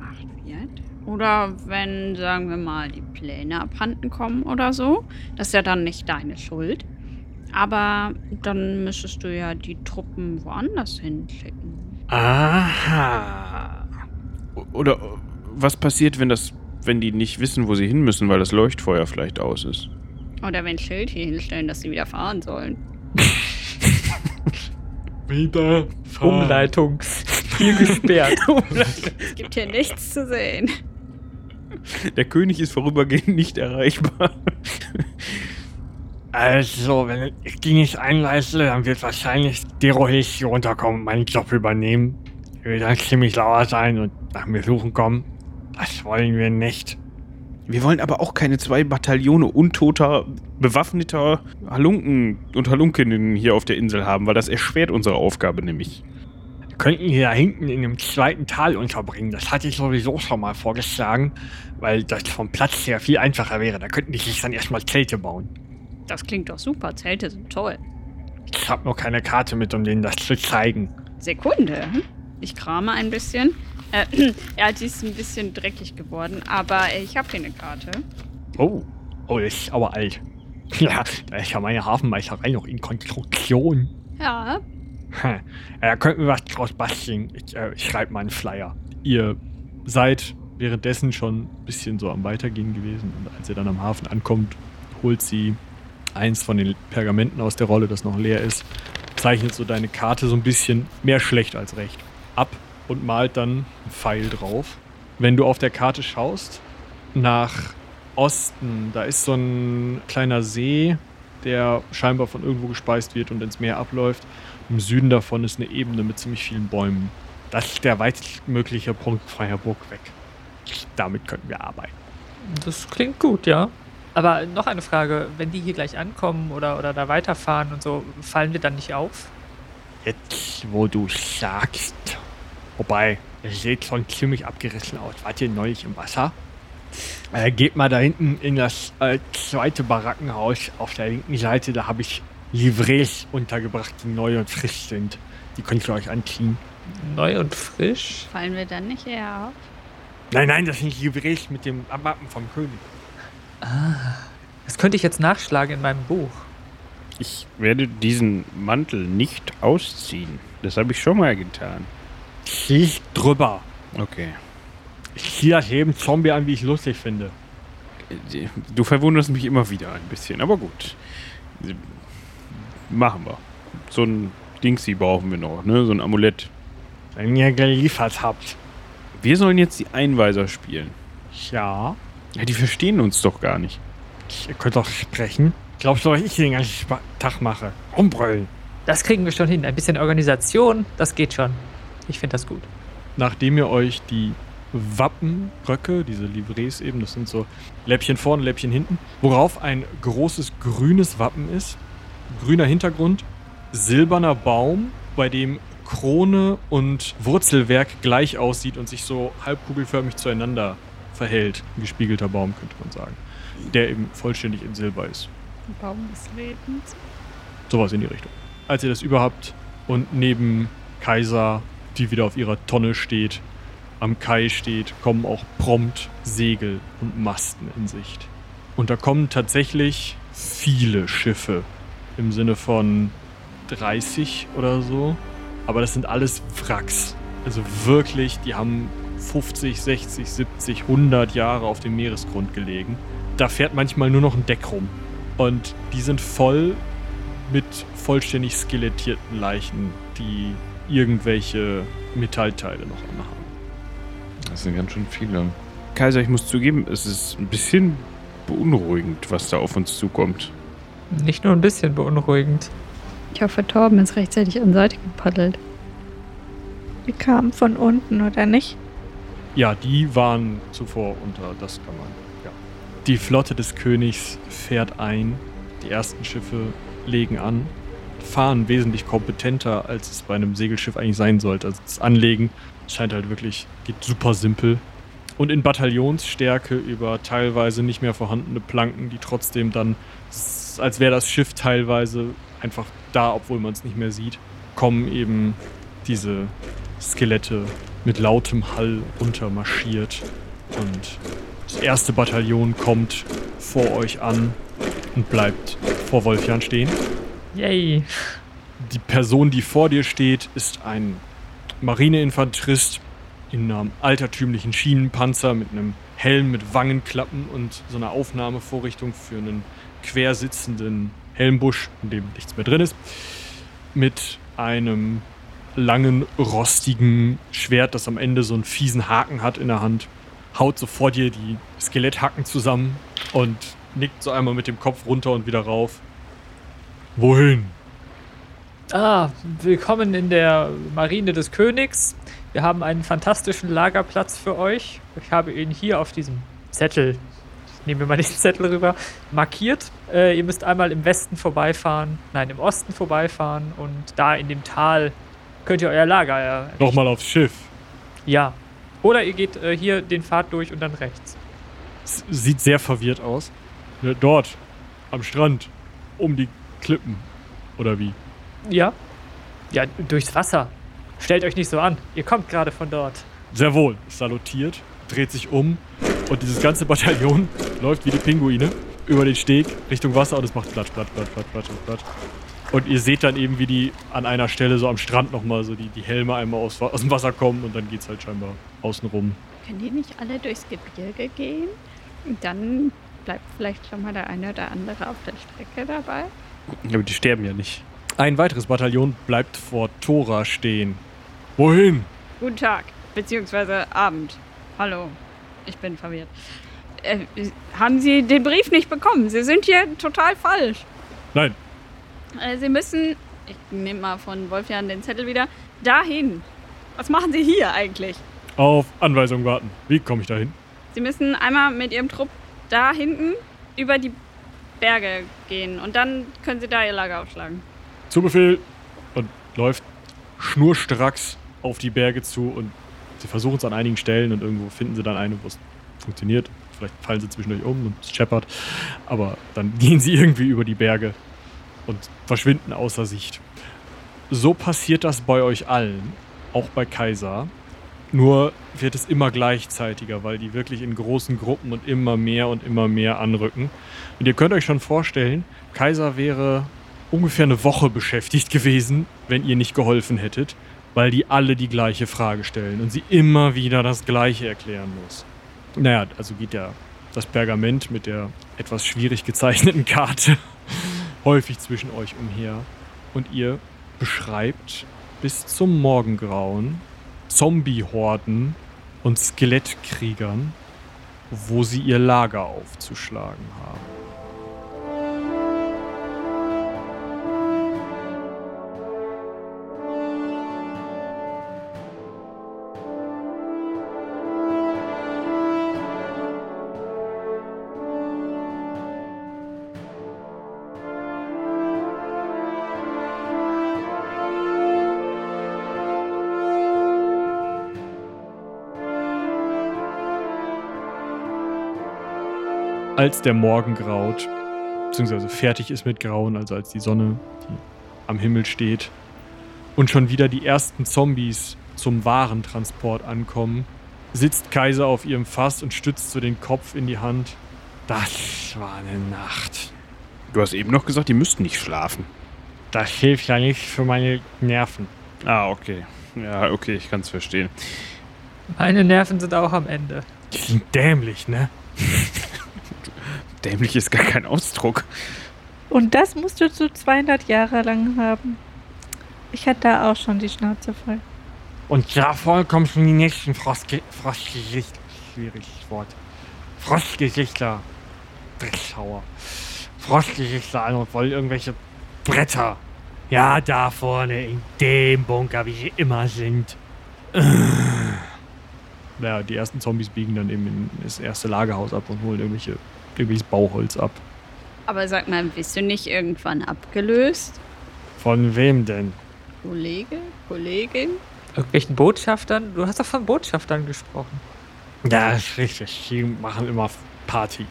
S6: Oder wenn, sagen wir mal, die Pläne abhanden kommen oder so? Das ist ja dann nicht deine Schuld. Aber dann müsstest du ja die Truppen woanders hinschicken.
S3: Aha.
S2: Oder äh, was passiert, wenn das, wenn die nicht wissen, wo sie hin müssen, weil das Leuchtfeuer vielleicht aus ist?
S6: Oder wenn Schild hier hinstellen, dass sie wieder fahren sollen. (laughs)
S9: Wieder fahren.
S5: Umleitung. (laughs) Hier gesperrt.
S6: Es gibt hier nichts zu sehen. (laughs)
S2: Der König ist vorübergehend nicht erreichbar.
S3: Also, wenn ich die nicht einleiste, dann wird wahrscheinlich Derohis hier runterkommen und meinen Job übernehmen. Er wird dann ziemlich lauer sein und nach mir suchen kommen. Das wollen wir nicht.
S2: Wir wollen aber auch keine zwei Bataillone untoter, bewaffneter Halunken und Halunkinnen hier auf der Insel haben, weil das erschwert unsere Aufgabe nämlich.
S3: Wir könnten die da hinten in dem zweiten Tal unterbringen. Das hatte ich sowieso schon mal vorgeschlagen, weil das vom Platz her viel einfacher wäre. Da könnten die sich dann erstmal Zelte bauen.
S6: Das klingt doch super. Zelte sind toll.
S3: Ich habe noch keine Karte mit, um denen das zu zeigen.
S6: Sekunde. Ich krame ein bisschen. Äh, (clears throat) ja, die ist ein bisschen dreckig geworden, aber ich habe hier eine Karte.
S3: Oh, oh, das ist aber alt. (laughs) Ja, da ist ja meine Hafenmeisterei noch in Konstruktion.
S6: Ja, (laughs)
S3: Hm. Da könnten wir was draus basteln. Ich äh, schreibe mal einen Flyer.
S9: Ihr seid währenddessen schon ein bisschen so am Weitergehen gewesen und als ihr dann am Hafen ankommt, holt sie eins von den Pergamenten aus der Rolle, das noch leer ist, zeichnet so deine Karte so ein bisschen mehr schlecht als recht ab und malt dann einen Pfeil drauf. Wenn du auf der Karte schaust, nach
S3: Osten, da ist so ein kleiner See, der scheinbar von irgendwo gespeist wird und ins Meer abläuft. Im Süden davon ist eine Ebene mit ziemlich vielen Bäumen. Das ist der weitestmögliche Punkt freier Burg weg. Damit könnten wir arbeiten.
S5: Das klingt gut, ja. Aber noch eine Frage, wenn die hier gleich ankommen oder, oder da weiterfahren und so, fallen wir dann nicht auf?
S7: Jetzt, wo du sagst. Wobei, ihr seht schon ziemlich abgerissen aus. Wart ihr neulich im Wasser? Äh, geht mal da hinten in das äh, zweite Barackenhaus auf der linken Seite. Da habe ich Livrets untergebracht, die neu und frisch sind. Die könnt ihr euch anziehen.
S5: Neu und frisch?
S6: Fallen wir dann nicht eher auf?
S7: Nein, nein, das sind Livrets mit dem Wappen vom König.
S5: Das könnte ich jetzt nachschlagen in meinem Buch.
S2: Ich werde diesen Mantel nicht ausziehen. Das habe ich schon mal getan.
S7: Zieh drüber.
S2: Okay.
S7: Ich ziehe das jedem Zombie an, wie ich lustig finde.
S2: Du verwunderst mich immer wieder ein bisschen, aber gut. Machen wir. So ein Dingsy brauchen wir noch, ne? So ein Amulett.
S7: Wenn ihr geliefert habt.
S2: Wir sollen jetzt die Einweiser spielen.
S7: Ja.
S2: Ja, die verstehen uns doch gar nicht.
S7: Ihr könnt doch sprechen. Glaubst du, was ich den ganzen Tag mache? Umbrüllen.
S5: Das kriegen wir schon hin. Ein bisschen Organisation, das geht schon. Ich finde das gut.
S3: Nachdem ihr euch die Wappenröcke, diese Livrets eben, das sind so Läppchen vorne, Läppchen hinten, worauf ein großes grünes Wappen ist, grüner Hintergrund, silberner Baum, bei dem Krone und Wurzelwerk gleich aussieht und sich so halbkugelförmig zueinander verhält. Ein gespiegelter Baum, könnte man sagen. Der eben vollständig in Silber ist.
S6: Baum des Lebens.
S3: Sowas in die Richtung. Als ihr das überhaupt und neben Kaiser, die wieder auf ihrer Tonne steht, am Kai steht, kommen auch prompt Segel und Masten in Sicht. Und da kommen tatsächlich viele Schiffe im Sinne von 30 oder so. Aber das sind alles Wracks. Also wirklich, die haben 50, 60, 70, 100 Jahre auf dem Meeresgrund gelegen. Da fährt manchmal nur noch ein Deck rum. Und die sind voll mit vollständig skelettierten Leichen, die irgendwelche Metallteile noch anhaben.
S8: Das sind ganz schön viele.
S2: Kaiser, ich muss zugeben, es ist ein bisschen beunruhigend, was da auf uns zukommt.
S5: Nicht nur ein bisschen beunruhigend.
S6: Ich hoffe, Torben ist rechtzeitig an Seite gepaddelt.
S4: Wir kamen von unten, oder nicht?
S3: Ja, die waren zuvor unter, das kann man. Ja. Die Flotte des Königs fährt ein. Die ersten Schiffe legen an. Fahren wesentlich kompetenter, als es bei einem Segelschiff eigentlich sein sollte. Also das Anlegen scheint halt wirklich, geht super simpel. Und in Bataillonsstärke über teilweise nicht mehr vorhandene Planken, die trotzdem dann, als wäre das Schiff teilweise einfach da, obwohl man es nicht mehr sieht, kommen eben diese Skelette mit lautem Hall runtermarschiert. Und das erste Bataillon kommt vor euch an und bleibt vor Wolfjan stehen.
S5: Yay.
S3: Die Person, die vor dir steht, ist ein Marineinfanterist in einem altertümlichen Schienenpanzer mit einem Helm mit Wangenklappen und so einer Aufnahmevorrichtung für einen quersitzenden Helmbusch, in dem nichts mehr drin ist. Mit einem langen, rostigen Schwert, das am Ende so einen fiesen Haken hat in der Hand. Haut so vor dir die Skeletthacken zusammen und nickt so einmal mit dem Kopf runter und wieder rauf. Wohin?
S5: Ah, willkommen in der Marine des Königs. Wir haben einen fantastischen Lagerplatz für euch. Ich habe ihn hier auf diesem Zettel, nehme mir mal diesen Zettel rüber, markiert. Äh, ihr müsst einmal im Westen vorbeifahren, nein, im Osten vorbeifahren und da in dem Tal könnt ihr euer Lager errichten.
S3: Nochmal aufs Schiff.
S5: Ja. Oder ihr geht äh, hier den Pfad durch und dann rechts.
S3: S sieht sehr verwirrt aus. Ja, dort, am Strand, um die Klippen. Oder wie?
S5: Ja. Ja, durchs Wasser. Stellt euch nicht so an. Ihr kommt gerade von dort.
S3: Sehr wohl. Salutiert, dreht sich um und dieses ganze Bataillon läuft wie die Pinguine über den Steg Richtung Wasser und es macht Platsch, Platsch, Platsch, Platsch, Platsch, Platsch. Und ihr seht dann eben, wie die an einer Stelle so am Strand nochmal so die, die Helme einmal aus, aus dem Wasser kommen und dann geht's halt scheinbar außen rum.
S6: Können die nicht alle durchs Gebirge gehen? Und dann bleibt vielleicht schon mal der eine oder andere auf der Strecke dabei.
S2: Aber die sterben ja nicht.
S3: Ein weiteres Bataillon bleibt vor Tora stehen. Wohin?
S6: Guten Tag, beziehungsweise Abend. Hallo, ich bin verwirrt. Äh, haben Sie den Brief nicht bekommen? Sie sind hier total falsch.
S3: Nein,
S6: Äh, Sie müssen, ich nehme mal von Wolfjan den Zettel wieder, dahin. Was machen Sie hier eigentlich?
S3: auf Anweisung warten. Wie komme ich da hin?
S6: Sie müssen einmal mit Ihrem Trupp da hinten über die Berge gehen und dann können Sie da Ihr Lager aufschlagen.
S3: Zu Befehl! Und läuft schnurstracks auf die Berge zu und sie versuchen es an einigen Stellen und irgendwo finden sie dann eine, wo es funktioniert. Vielleicht fallen sie zwischendurch um und es scheppert. Aber dann (laughs) gehen sie irgendwie über die Berge und verschwinden außer Sicht. So passiert das bei euch allen, auch bei Kaiser. Nur wird es immer gleichzeitiger, weil die wirklich in großen Gruppen und immer mehr und immer mehr anrücken. Und ihr könnt euch schon vorstellen, Kaiser wäre ungefähr eine Woche beschäftigt gewesen, wenn ihr nicht geholfen hättet, weil die alle die gleiche Frage stellen und sie immer wieder das Gleiche erklären muss. Naja, also geht ja das Pergament mit der etwas schwierig gezeichneten Karte (laughs) häufig zwischen euch umher und ihr beschreibt bis zum Morgengrauen Zombie-Horden und Skelettkriegern, wo sie ihr Lager aufzuschlagen haben. Als der Morgen graut, beziehungsweise fertig ist mit Grauen, also als die Sonne die am Himmel steht und schon wieder die ersten Zombies zum Warentransport ankommen, sitzt Kaiser auf ihrem Fass und stützt so den Kopf in die Hand. Das war eine Nacht.
S2: Du hast eben noch gesagt, die müssten nicht schlafen.
S7: Das hilft ja nicht für meine Nerven.
S2: Ah, okay. Ja, okay, ich kann es verstehen.
S5: Meine Nerven sind auch am Ende.
S7: Die sind dämlich, ne?
S2: Dämlich ist gar kein Ausdruck.
S4: Und das musst du so 200 Jahre lang haben. Ich hatte da auch schon die Schnauze voll.
S7: Und davon kommen schon die nächsten Frostge Frostgesichter. Schwieriges Wort. Frostgesichter. Dreckschauer. Frostgesichter an und wollen irgendwelche Bretter. Ja, da vorne in dem Bunker, wie sie immer sind.
S3: Naja, die ersten Zombies biegen dann eben in das erste Lagerhaus ab und holen irgendwelche, irgendwelches Bauholz ab.
S6: Aber sag mal, bist du nicht irgendwann abgelöst?
S7: Von wem denn?
S6: Kollege? Kollegin?
S5: Irgendwelchen Botschaftern? Du hast doch von Botschaftern gesprochen.
S7: Ja, ist richtig. Die machen immer Party.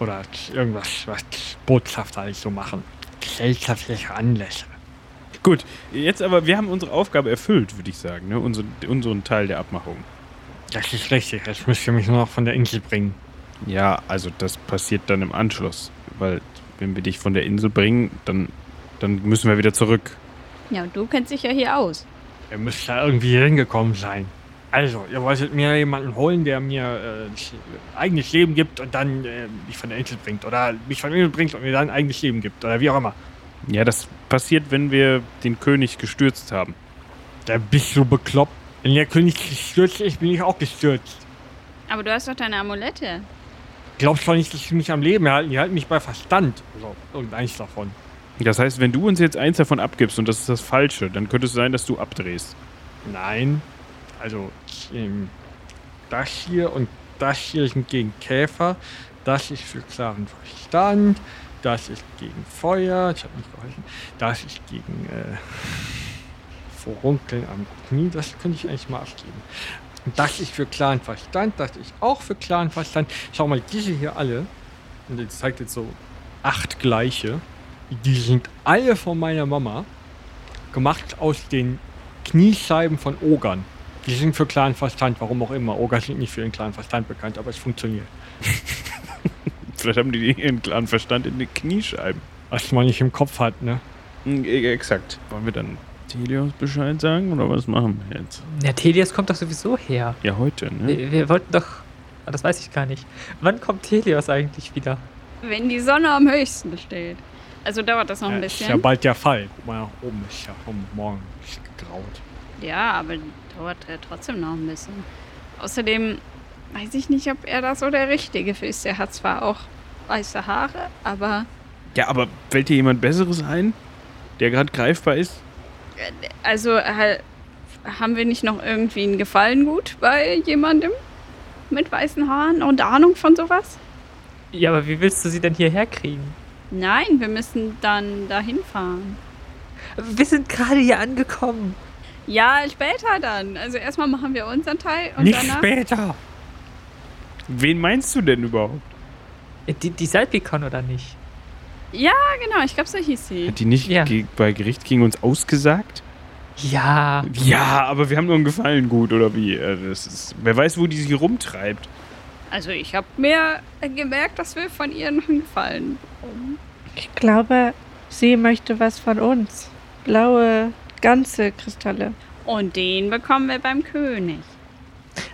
S7: Oder irgendwas, was Botschafter halt so machen. Gesellschaftliche Anlässe.
S2: Gut, jetzt aber, wir haben unsere Aufgabe erfüllt, würde ich sagen, ne? Unsere, unseren Teil der Abmachung.
S7: Das ist richtig. Jetzt müsst ihr mich nur noch von der Insel bringen.
S2: Ja, also das passiert dann im Anschluss. Weil, wenn wir dich von der Insel bringen, dann, dann müssen wir wieder zurück.
S6: Ja, und du kennst dich ja hier aus.
S7: Ihr müsst da irgendwie hingekommen sein. Also, ihr wolltet mir jemanden holen, der mir äh, eigenes Leben gibt und dann äh, mich von der Insel bringt. Oder mich von der Insel bringt und mir dann ein eigenes Leben gibt. Oder wie auch immer.
S2: Ja, das passiert, wenn wir den König gestürzt haben.
S7: Da bist du bekloppt. Wenn der König gestürzt ist, bin ich auch gestürzt.
S6: Aber du hast doch deine Amulette.
S7: Glaubst doch nicht, dass sie mich am Leben halten. Die halten mich bei Verstand. Also, irgendeins davon.
S2: Das heißt, wenn du uns jetzt eins davon abgibst und das ist das Falsche, dann könnte es sein, dass du abdrehst.
S7: Nein. Also, ähm, das hier und das hier sind gegen Käfer. Das ist für klaren Verstand. Das ist gegen Feuer. Ich habe nicht geholfen. Das ist gegen äh, Vorunkeln am Knie. Das könnte ich eigentlich mal abgeben. Und das ist für klaren Verstand. Das ist auch für klaren Verstand. Schau mal, diese hier alle. Und jetzt zeigt jetzt so acht gleiche. Die sind alle von meiner Mama. Gemacht aus den Kniescheiben von Ogern. Die sind für klaren Verstand, warum auch immer. Oger sind nicht für den klaren Verstand bekannt, aber es funktioniert. (laughs)
S2: Vielleicht haben die ihren klaren Verstand in den Kniescheiben.
S7: Was man nicht im Kopf hat, ne?
S2: Hm, e- Exakt. Wollen wir dann Telios Bescheid sagen oder was machen wir jetzt?
S5: Ja, Telios kommt doch sowieso her.
S2: Ja, heute, ne?
S5: Wir, wir wollten doch. Ah, das weiß ich gar nicht. Wann kommt Telios eigentlich wieder?
S6: Wenn die Sonne am höchsten steht. Also dauert das noch ein
S7: Ja, ist ja
S6: bisschen.
S7: bald der Fall. Guck mal nach oben, ist ja vom Morgen ist gegraut.
S6: Ja, aber dauert ja trotzdem noch ein bisschen. Außerdem weiß ich nicht, ob er da so der Richtige für ist. Er hat zwar auch weiße Haare, aber
S2: Ja, aber fällt dir jemand Besseres ein, der gerade greifbar ist?
S6: Also äh, haben wir nicht noch irgendwie einen Gefallengut bei jemandem mit weißen Haaren und Ahnung von sowas?
S5: Ja, aber wie willst du sie denn hierher kriegen?
S6: Nein, wir müssen dann dahin fahren.
S5: Wir sind gerade hier angekommen.
S6: Ja, später dann. Also erstmal machen wir unseren Teil und
S3: Nicht
S6: danach.
S3: später.
S2: Wen meinst du denn überhaupt?
S5: Die, die Salpikon oder nicht?
S6: Ja, genau, ich glaube, so hieß sie.
S2: Hat die nicht
S5: Ja.
S2: ge bei Gericht gegen uns ausgesagt?
S5: Ja.
S2: Ja, aber wir haben nur ein Gefallengut, oder wie? Äh, Das ist, wer weiß, wo die sich rumtreibt.
S6: Also ich habe mir gemerkt, dass wir von ihr noch einen Gefallen bekommen.
S4: Ich glaube, sie möchte was von uns. Blaue, ganze Kristalle.
S6: Und den bekommen wir beim König.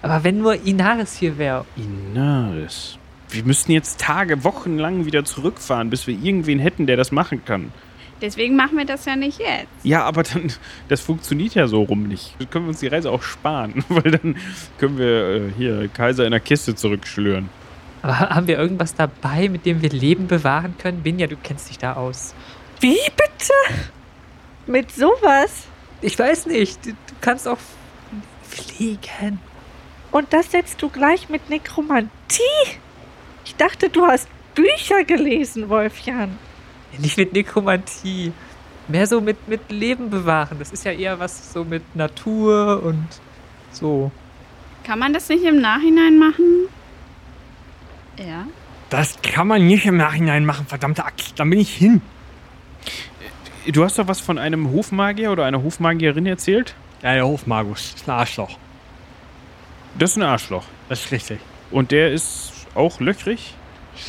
S5: Aber wenn nur Inaris hier wäre.
S2: Inaris. Wir müssten jetzt Tage, Wochen lang wieder zurückfahren, bis wir irgendwen hätten, der das machen kann.
S6: Deswegen machen wir das ja nicht jetzt.
S2: Ja, aber dann, (laughs) das funktioniert ja so rum nicht. Dann können wir uns die Reise auch sparen, (laughs) weil dann können wir äh, hier Kaiser in der Kiste zurückschlüren.
S5: Aber ha- haben wir irgendwas dabei, mit dem wir Leben bewahren können? Binja, du kennst dich da aus.
S4: Wie bitte? Mit sowas?
S5: Ich weiß nicht. Du, du kannst auch fliegen.
S4: Und das setzt du gleich mit Nekromantie? Ich dachte, du hast Bücher gelesen, Wolfjan.
S5: Nicht mit Nekromantie. Mehr so mit, mit Leben bewahren. Das ist ja eher was so mit Natur und so.
S6: Kann man das nicht im Nachhinein machen? Ja.
S3: Das kann man nicht im Nachhinein machen, verdammte Axt. Da bin ich hin.
S2: Du hast doch was von einem Hofmagier oder einer Hofmagierin erzählt?
S3: Ja, der Hofmagus. Ist ein Arschloch.
S2: Das ist ein Arschloch.
S3: Das ist richtig.
S2: Und der ist auch löchrig?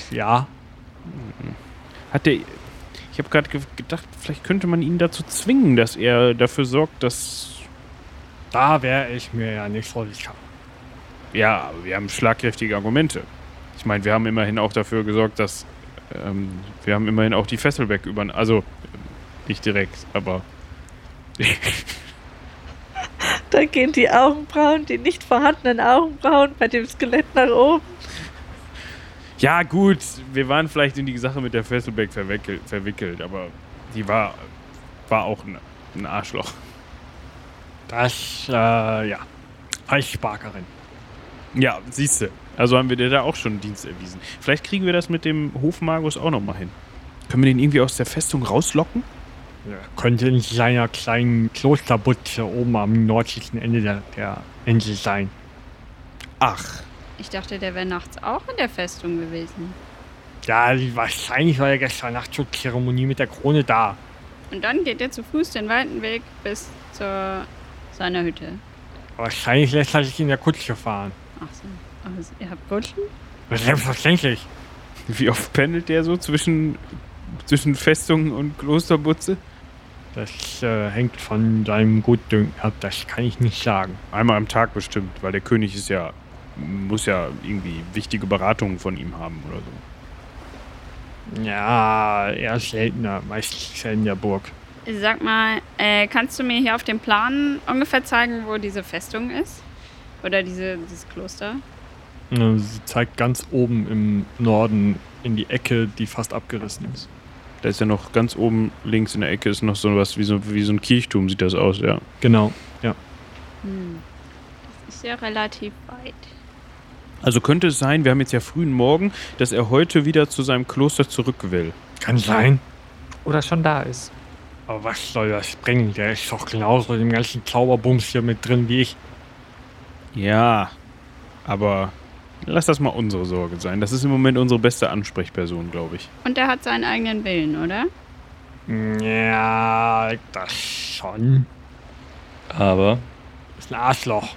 S3: Ja.
S2: Hat der. Ich habe gerade ge gedacht, vielleicht könnte man ihn dazu zwingen, dass er dafür sorgt, dass.
S3: Da wäre ich mir ja nicht so sicher.
S2: Ja, aber wir haben schlagkräftige Argumente. Ich meine, wir haben immerhin auch dafür gesorgt, dass. Ähm, wir haben immerhin auch die Fessel weg über. Also, nicht direkt, aber. (laughs)
S4: Da gehen die Augenbrauen, die nicht vorhandenen Augenbrauen bei dem Skelett nach oben.
S2: Ja, gut, wir waren vielleicht in die Sache mit der Fesselbeck verwickelt, verwickelt aber die war, war auch ein, ein Arschloch.
S3: Das, äh, ja. Falschsparkerin.
S2: Ja, siehst du. Also haben wir dir da auch schon Dienst erwiesen. Vielleicht kriegen wir das mit dem Hofmagus auch nochmal hin. Können wir den irgendwie aus der Festung rauslocken?
S3: Ja, könnte in seiner kleinen Klosterbutze oben am nördlichen Ende der, der Insel sein.
S2: Ach,
S6: Ich dachte, der wäre nachts auch in der Festung gewesen.
S3: Ja, wahrscheinlich war er gestern Nacht zur Zeremonie mit der Krone da.
S6: Und dann geht er zu Fuß den weiten Weg bis zur seiner Hütte.
S3: Wahrscheinlich lässt er sich in der Kutsche fahren.
S6: Ach so. Also, ihr habt Kutschen?
S3: Selbstverständlich.
S2: wie oft pendelt der so zwischen, zwischen Festung und Klosterbutze?
S3: Das äh, hängt von seinem Gutdünken ab, das kann ich nicht sagen.
S2: Einmal am Tag bestimmt, weil der König ist ja, muss ja irgendwie wichtige Beratungen von ihm haben oder so.
S3: Ja, eher seltener, meistens ist er in der Burg.
S6: Sag mal, äh, kannst du mir hier auf dem Plan ungefähr zeigen, wo diese Festung ist? Oder diese, dieses Kloster?
S10: Äh, Sie zeigt ganz oben im Norden in die Ecke, die fast abgerissen ist.
S2: Da ist ja noch ganz oben links in der Ecke ist noch so was wie so, wie so ein Kirchturm, sieht das aus, ja.
S10: Genau.
S6: Hm. Das ist ja relativ weit.
S2: Also könnte es sein, wir haben jetzt ja frühen Morgen, dass er heute wieder zu seinem Kloster zurück will.
S3: Kann sein.
S5: Oder schon da ist.
S3: Aber was soll das bringen? Der ist doch genauso im ganzen Zauberbums hier mit drin wie ich.
S2: Ja, aber lass das mal unsere Sorge sein. Das ist im Moment unsere beste Ansprechperson, glaube ich.
S6: Und er hat seinen eigenen Willen, oder?
S3: Ja, das schon.
S8: Aber
S3: Ist ein Arschloch.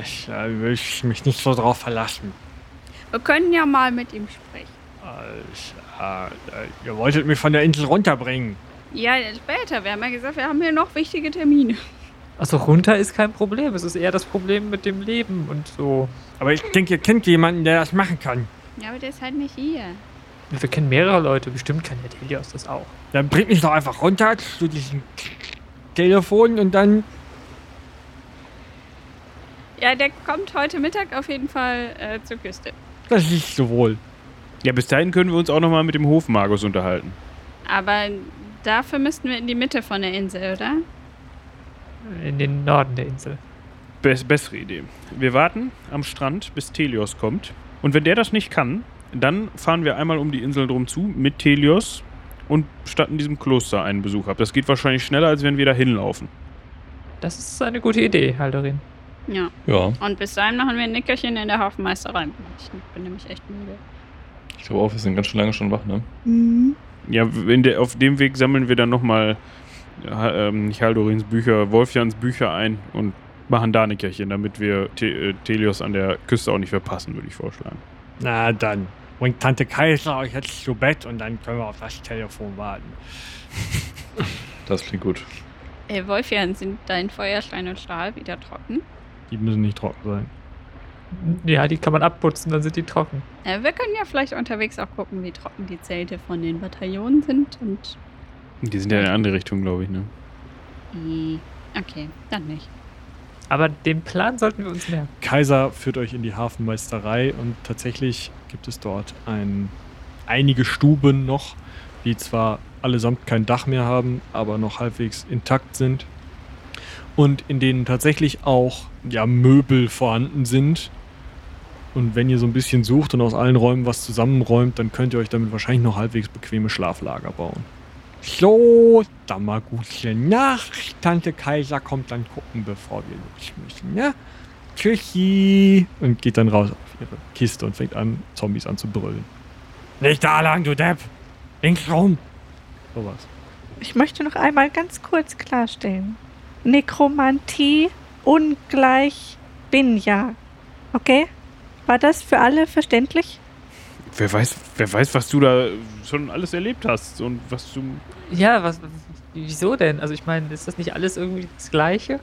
S3: Ich äh, will ich mich nicht so drauf verlassen.
S6: Wir können ja mal mit ihm sprechen.
S3: Also, äh, ihr wolltet mich von der Insel runterbringen.
S6: Ja, später. Wir haben ja gesagt, wir haben hier noch wichtige Termine.
S5: Also runter ist kein Problem. Es ist eher das Problem mit dem Leben und so.
S3: Aber ich denke, ihr kennt jemanden, der das machen kann.
S6: Ja, aber der ist halt nicht hier.
S5: Wir kennen mehrere Leute. Bestimmt kann der Delios das auch.
S3: Dann bringt mich doch einfach runter zu diesem Telefon und dann.
S6: Ja, der kommt heute Mittag auf jeden Fall äh, zur Küste.
S3: Das ist so wohl.
S2: Ja, bis dahin können wir uns auch nochmal mit dem Hofmagus unterhalten.
S6: Aber dafür müssten wir in die Mitte von der Insel, oder?
S5: In den Norden der Insel.
S2: Bess bessere Idee. Wir warten am Strand, bis Telios kommt. Und wenn der das nicht kann, dann fahren wir einmal um die Insel drum zu mit Telios und statten diesem Kloster einen Besuch ab. Das geht wahrscheinlich schneller, als wenn wir da hinlaufen.
S5: Das ist eine gute Idee, Haldorin.
S6: Ja.
S8: Ja,
S6: Und bis dahin machen wir ein Nickerchen in der Hafenmeisterei. Ich bin nämlich echt müde.
S8: ich glaube auch, wir sind ganz schön lange schon wach, ne?
S2: Ja, in der, auf dem Weg sammeln wir dann nochmal, ähm, nicht Haldorins Bücher, Wolfjans Bücher ein und machen da Nickerchen, damit wir Te äh, Telios an der Küste auch nicht verpassen, würde ich vorschlagen.
S3: Na dann. Bringt Tante Kaiser euch jetzt zu Bett und dann können wir auf das Telefon warten.
S8: Das klingt gut.
S6: Äh, Wolfjan, sind dein Feuerstein und Stahl wieder trocken?
S3: Die müssen nicht trocken sein.
S5: Ja, die kann man abputzen, dann sind die trocken.
S6: Äh, wir können ja vielleicht unterwegs auch gucken, wie trocken die Zelte von den Bataillonen sind und.
S2: Die sind ja in eine andere Richtung, glaube ich, ne?
S6: Äh, Okay, dann nicht.
S5: Aber den Plan sollten wir uns merken.
S3: Kaiser führt euch in die Hafenmeisterei und tatsächlich gibt es dort ein, einige Stuben noch, die zwar allesamt kein Dach mehr haben, aber noch halbwegs intakt sind. Und in denen tatsächlich auch ja, Möbel vorhanden sind. Und wenn ihr so ein bisschen sucht und aus allen Räumen was zusammenräumt, dann könnt ihr euch damit wahrscheinlich noch halbwegs bequeme Schlaflager bauen. So, dann mal gute Nacht. Tante Kaiser kommt dann gucken, bevor wir los müssen, ne? Tschüssi. Und geht dann raus auf ihre Kiste und fängt an, Zombies an zu brüllen. Nicht da lang, du Depp! Links rum! Sowas.
S4: Ich möchte noch einmal ganz kurz klarstellen. Nekromantie ungleich Binja. Okay? War das für alle verständlich?
S2: Wer weiß, wer weiß, was du da schon alles erlebt hast und was du.
S5: Ja, was, wieso denn? Also ich meine, ist das nicht alles irgendwie das Gleiche?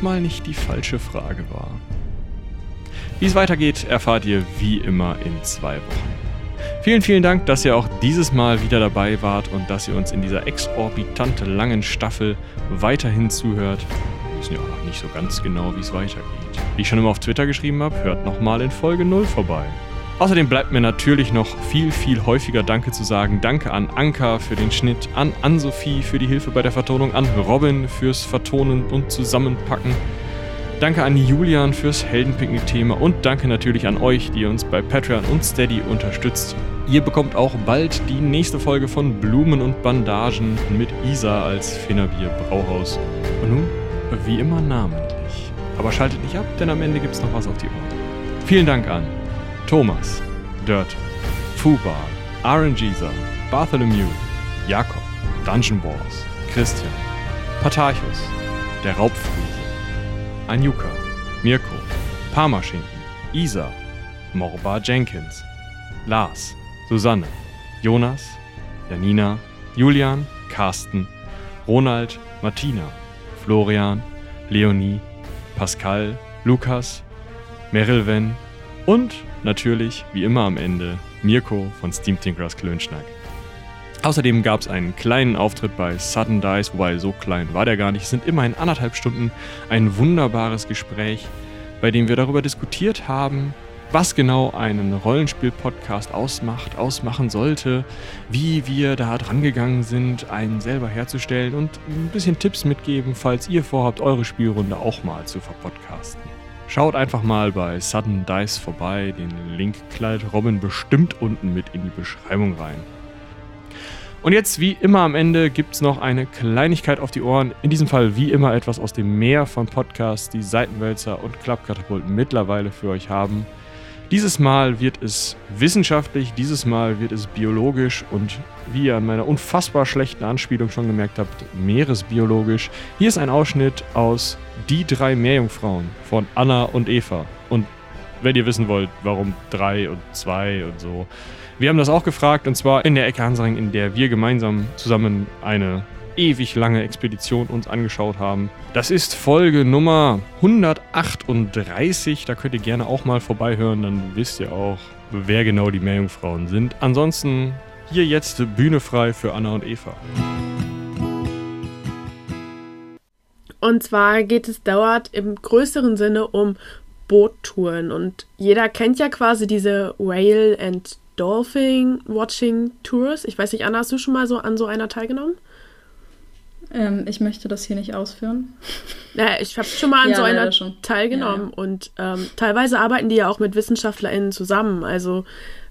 S3: Na, wenn das mal nicht die falsche Frage war. Wie es weitergeht, erfahrt ihr wie immer in zwei Wochen. Vielen, vielen Dank, dass ihr auch dieses Mal wieder dabei wart und dass ihr uns in dieser exorbitante langen Staffel weiterhin zuhört. Wir wissen ja auch noch nicht so ganz genau, wie es weitergeht. Wie ich schon immer auf Twitter geschrieben habe, hört nochmal in Folge 0 vorbei. Außerdem bleibt mir natürlich noch viel, viel häufiger Danke zu sagen. Danke an Anka für den Schnitt, an Ann-Sophie für die Hilfe bei der Vertonung, an Robin fürs Vertonen und Zusammenpacken. Danke an Julian fürs Heldenpicknick-Thema und danke natürlich an euch, die uns bei Patreon und Steady unterstützt. Ihr bekommt auch bald die nächste Folge von Blumen und Bandagen mit Isa als Finnerbier Brauhaus. Und nun, wie immer namentlich. Aber schaltet nicht ab, denn am Ende gibt's noch was auf die Ohren. Vielen Dank an Thomas, Dirt, Fubar, RNGeser, Bartholomew, Jakob, Dungeon Wars, Christian, Patarchus, der Raubfriese, Anjuka, Mirko, Parmaschinken, Isa, Morba Jenkins, Lars, Susanne, Jonas, Janina, Julian, Carsten, Ronald, Martina, Florian, Leonie, Pascal, Lukas, Merilven und natürlich, wie immer am Ende, Mirko von Steam Tinkers Klönschnack. Außerdem gab es einen kleinen Auftritt bei Sudden Dice, wobei so klein war der gar nicht. Es sind immerhin anderthalb Stunden ein wunderbares Gespräch, bei dem wir darüber diskutiert haben, was genau einen Rollenspiel-Podcast ausmacht, ausmachen sollte, wie wir da dran gegangen sind, einen selber herzustellen und ein bisschen Tipps mitgeben, falls ihr vorhabt, eure Spielrunde auch mal zu verpodcasten. Schaut einfach mal bei Sudden Dice vorbei, den Link kleidet Robin bestimmt unten mit in die Beschreibung rein. Und jetzt, wie immer am Ende, gibt es noch eine Kleinigkeit auf die Ohren. In diesem Fall, wie immer, etwas aus dem Meer von Podcasts, die Seitenwälzer und Klappkatapult mittlerweile für euch haben. Dieses Mal wird es wissenschaftlich, dieses Mal wird es biologisch und wie ihr an meiner unfassbar schlechten Anspielung schon gemerkt habt, meeresbiologisch. Hier ist ein Ausschnitt aus Die drei Meerjungfrauen von Anna und Eva. Und wenn ihr wissen wollt, warum drei und zwei und so. Wir haben das auch gefragt und zwar in der Ecke Hansaring, in der wir gemeinsam zusammen eine ewig lange Expedition uns angeschaut haben. Das ist Folge Nummer 138. Da könnt ihr gerne auch mal vorbeihören, dann wisst ihr auch, wer genau die Meerjungfrauen sind. Ansonsten hier jetzt Bühne frei für Anna und Eva.
S11: Und zwar geht es dort im größeren Sinne um Boottouren. Und jeder kennt ja quasi diese Whale and Dolphin Watching Tours. Ich weiß nicht, Anna, hast du schon mal so an so einer teilgenommen?
S12: Ähm, ich möchte das hier nicht ausführen.
S11: Naja, ich habe schon mal an
S12: Ja,
S11: so einer teilgenommen.
S12: Ja,
S11: Und ähm, teilweise arbeiten die ja auch mit WissenschaftlerInnen zusammen. Also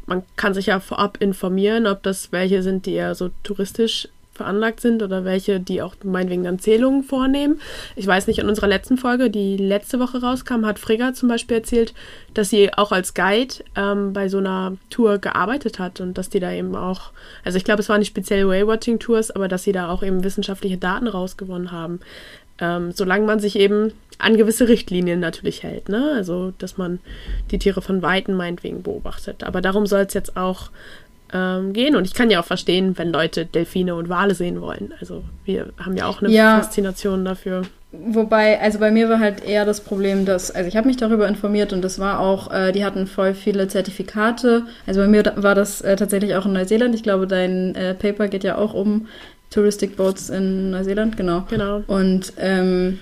S11: man kann sich ja vorab informieren, ob das welche sind, die eher so touristisch veranlagt sind oder welche, die auch meinetwegen dann Zählungen vornehmen. Ich weiß nicht, in unserer letzten Folge, die letzte Woche rauskam, hat Frigga zum Beispiel erzählt, dass sie auch als Guide ähm, bei so einer Tour gearbeitet hat und dass die da eben auch, also ich glaube, es waren nicht speziell Whale-Watching-Tours, aber dass sie da auch eben wissenschaftliche Daten rausgewonnen haben. Ähm, solange man sich eben an gewisse Richtlinien natürlich hält, ne? Also, dass man die Tiere von Weitem meinetwegen beobachtet. Aber darum soll es jetzt auch ähm, gehen. Und ich kann ja auch verstehen, wenn Leute Delfine und Wale sehen wollen. Also, wir haben ja auch eine
S12: Ja.
S11: Faszination dafür.
S12: Wobei, also bei mir war halt eher das Problem, dass, also ich habe mich darüber informiert und das war auch, äh, die hatten voll viele Zertifikate. Also bei mir da- war das äh, tatsächlich auch in Neuseeland. Ich glaube, dein äh, Paper geht ja auch um Touristic Boats in Neuseeland, genau.
S11: Genau.
S12: Und ähm,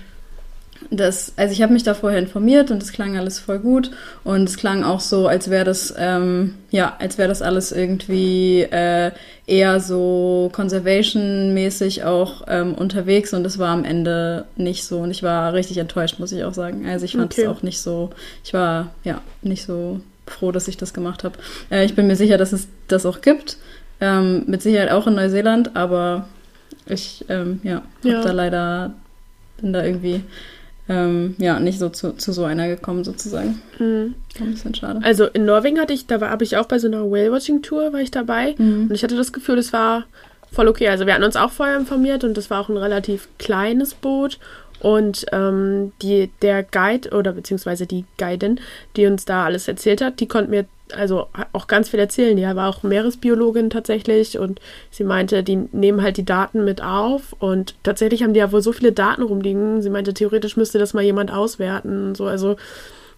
S12: das, also ich habe mich da vorher informiert und es klang alles voll gut und es klang auch so, als wäre das, ähm, ja, als wäre das alles irgendwie äh, eher so conservation-mäßig auch ähm, unterwegs und es war am Ende nicht so und ich war richtig enttäuscht, muss ich auch sagen. Also ich fand es
S11: Okay.
S12: auch nicht so, ich war ja nicht so froh, dass ich das gemacht habe. Äh, ich bin mir sicher, dass es das auch gibt, ähm, mit Sicherheit auch in Neuseeland, aber ich, ähm, ja, habe
S11: Ja.
S12: da leider, bin da irgendwie, ähm, ja, nicht so zu, zu so einer gekommen sozusagen.
S11: Mhm.
S12: War ein bisschen schade.
S11: Also in Norwegen hatte ich, da war, habe ich auch bei so einer Whale-Watching-Tour, war ich dabei.
S12: Mhm.
S11: Und ich hatte das Gefühl, es war voll okay. Also wir hatten uns auch vorher informiert und das war auch ein relativ kleines Boot. Und ähm, die, der Guide oder beziehungsweise die Guidin, die uns da alles erzählt hat, die konnte mir also auch ganz viel erzählen. Die war auch Meeresbiologin tatsächlich und sie meinte, die nehmen halt die Daten mit auf und tatsächlich haben die ja wohl so viele Daten rumliegen. Sie meinte, theoretisch müsste das mal jemand auswerten und so. Also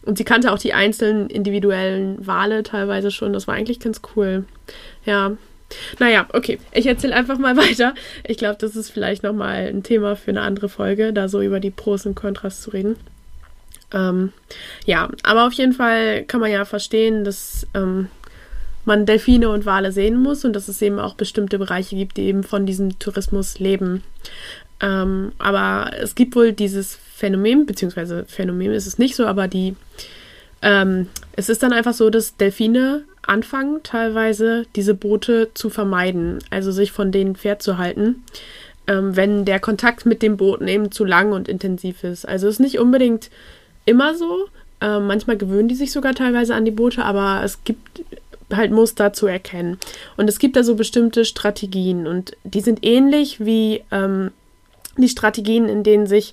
S11: und sie kannte auch die einzelnen individuellen Wale teilweise schon. Das war eigentlich ganz cool. Ja. Naja, okay. Ich erzähle einfach mal (laughs) weiter. Ich glaube, das ist vielleicht nochmal ein Thema für eine andere Folge, da so über die Pros und Kontras zu reden. Ähm, ja, aber auf jeden Fall kann man ja verstehen, dass ähm, man Delfine und Wale sehen muss und dass es eben auch bestimmte Bereiche gibt, die eben von diesem Tourismus leben. Ähm, aber es gibt wohl dieses Phänomen, beziehungsweise Phänomen ist es nicht so, aber die, ähm, es ist dann einfach so, dass Delfine anfangen, teilweise diese Boote zu vermeiden, also sich von denen fernzuhalten, ähm, wenn der Kontakt mit den Booten eben zu lang und intensiv ist. Also es ist nicht unbedingt immer so. Ähm, manchmal gewöhnen die sich sogar teilweise an die Boote, aber es gibt halt Muster zu erkennen. Und es gibt da so bestimmte Strategien und die sind ähnlich wie ähm, die Strategien, in denen sich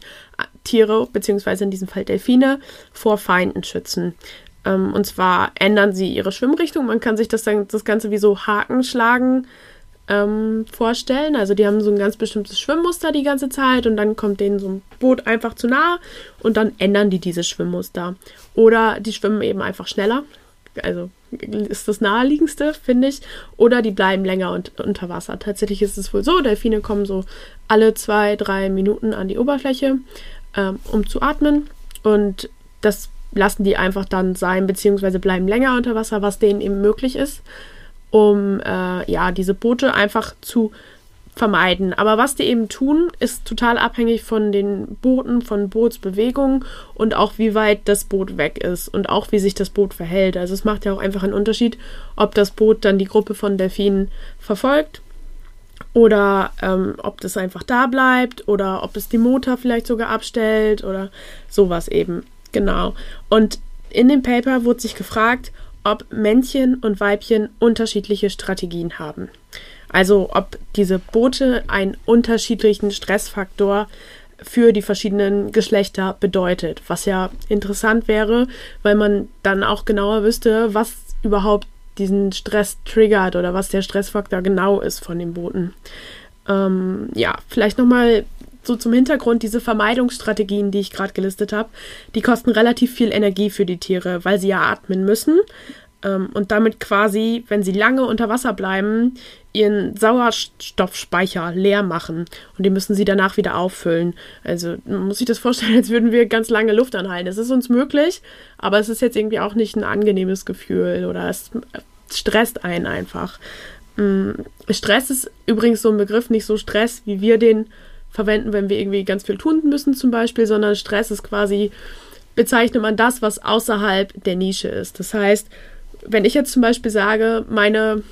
S11: Tiere, beziehungsweise in diesem Fall Delfine, vor Feinden schützen. Ähm, und zwar ändern sie ihre Schwimmrichtung. Man kann sich das dann das Ganze wie so Hakenschlagen ähm, vorstellen. Also die haben so ein ganz bestimmtes Schwimmmuster die ganze Zeit und dann kommt denen so ein Boot einfach zu nahe und dann ändern die dieses Schwimmmuster. Oder die schwimmen eben einfach schneller. Also ist das naheliegendste, finde ich. Oder die bleiben länger und, unter Wasser. Tatsächlich ist es wohl so, Delfine kommen so alle zwei, drei Minuten an die Oberfläche, ähm, um zu atmen. Und das lassen die einfach dann sein, beziehungsweise bleiben länger unter Wasser, was denen eben möglich ist, um äh, ja diese Boote einfach zu vermeiden. Aber was die eben tun, ist total abhängig von den Booten, von Bootsbewegungen und auch wie weit das Boot weg ist und auch wie sich das Boot verhält. Also es macht ja auch einfach einen Unterschied, ob das Boot dann die Gruppe von Delfinen verfolgt oder ähm, ob das einfach da bleibt oder ob es die Motor vielleicht sogar abstellt oder sowas eben. Genau. Und in dem Paper wurde sich gefragt, ob Männchen und Weibchen unterschiedliche Strategien haben. Also ob diese Boote einen unterschiedlichen Stressfaktor für die verschiedenen Geschlechter bedeutet, was ja interessant wäre, weil man dann auch genauer wüsste, was überhaupt diesen Stress triggert oder was der Stressfaktor genau ist von den Booten. Ähm, ja, vielleicht nochmal so zum Hintergrund, diese Vermeidungsstrategien, die ich gerade gelistet habe, die kosten relativ viel Energie für die Tiere, weil sie ja atmen müssen ähm, und damit quasi, wenn sie lange unter Wasser bleiben, ihren Sauerstoffspeicher leer machen und die müssen sie danach wieder auffüllen. Also man muss sich das vorstellen, als würden wir ganz lange Luft anhalten. Es ist uns möglich, aber es ist jetzt irgendwie auch nicht ein angenehmes Gefühl oder es stresst einen einfach. Mm, Stress ist übrigens so ein Begriff, nicht so Stress, wie wir den verwenden, wenn wir irgendwie ganz viel tun müssen zum Beispiel, sondern Stress ist quasi, bezeichnet man das, was außerhalb der Nische ist. Das heißt, wenn ich jetzt zum Beispiel sage, meine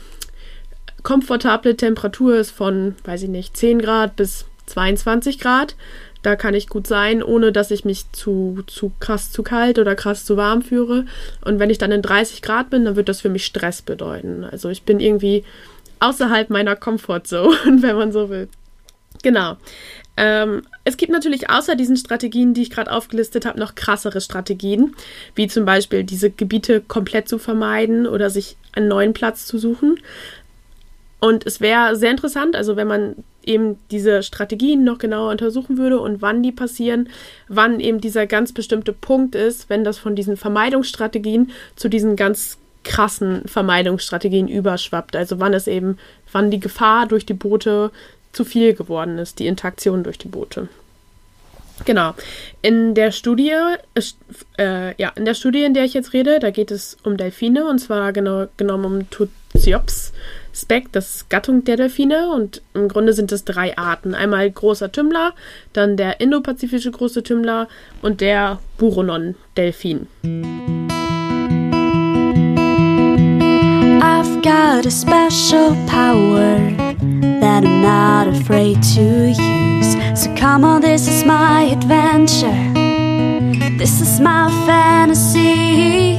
S11: komfortable Temperatur ist von, weiß ich nicht, 10 Grad bis 22 Grad, da kann ich gut sein, ohne dass ich mich zu, zu krass zu kalt oder krass zu warm führe. Und wenn ich dann in 30 Grad bin, dann wird das für mich Stress bedeuten. Also ich bin irgendwie außerhalb meiner Comfortzone, (laughs) wenn man so will. Genau. Ähm, es gibt natürlich außer diesen Strategien, die ich gerade aufgelistet habe, noch krassere Strategien, wie zum Beispiel diese Gebiete komplett zu vermeiden oder sich einen neuen Platz zu suchen. Und es wäre sehr interessant, also wenn man eben diese Strategien noch genauer untersuchen würde und wann die passieren, wann eben dieser ganz bestimmte Punkt ist, wenn das von diesen Vermeidungsstrategien zu diesen ganz krassen Vermeidungsstrategien überschwappt. Also wann es eben, wann die Gefahr durch die Boote zu viel geworden ist, die Interaktion durch die Boote. Genau. In der Studie, äh, ja, in der Studie, in der ich jetzt rede, da geht es um Delfine und zwar genau genommen um Tuciops speck, das Gattung der Delfine und im Grunde sind es drei Arten. Einmal großer Tümmler, dann der indopazifische große Tümmler und der Buronon-Delfin. I've got a special power. that I'm not afraid to use. So come on, this is my adventure. This is my fantasy.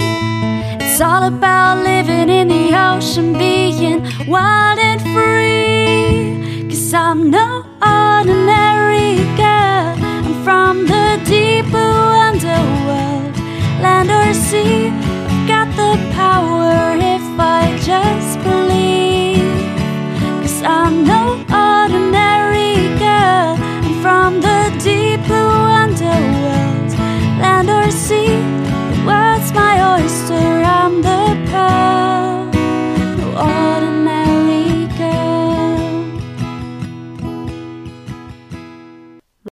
S11: It's all about living in the ocean, being wild and free. Cause I'm no ordinary
S13: girl. I'm from the deep blue underworld, land or sea. I've got the power if I just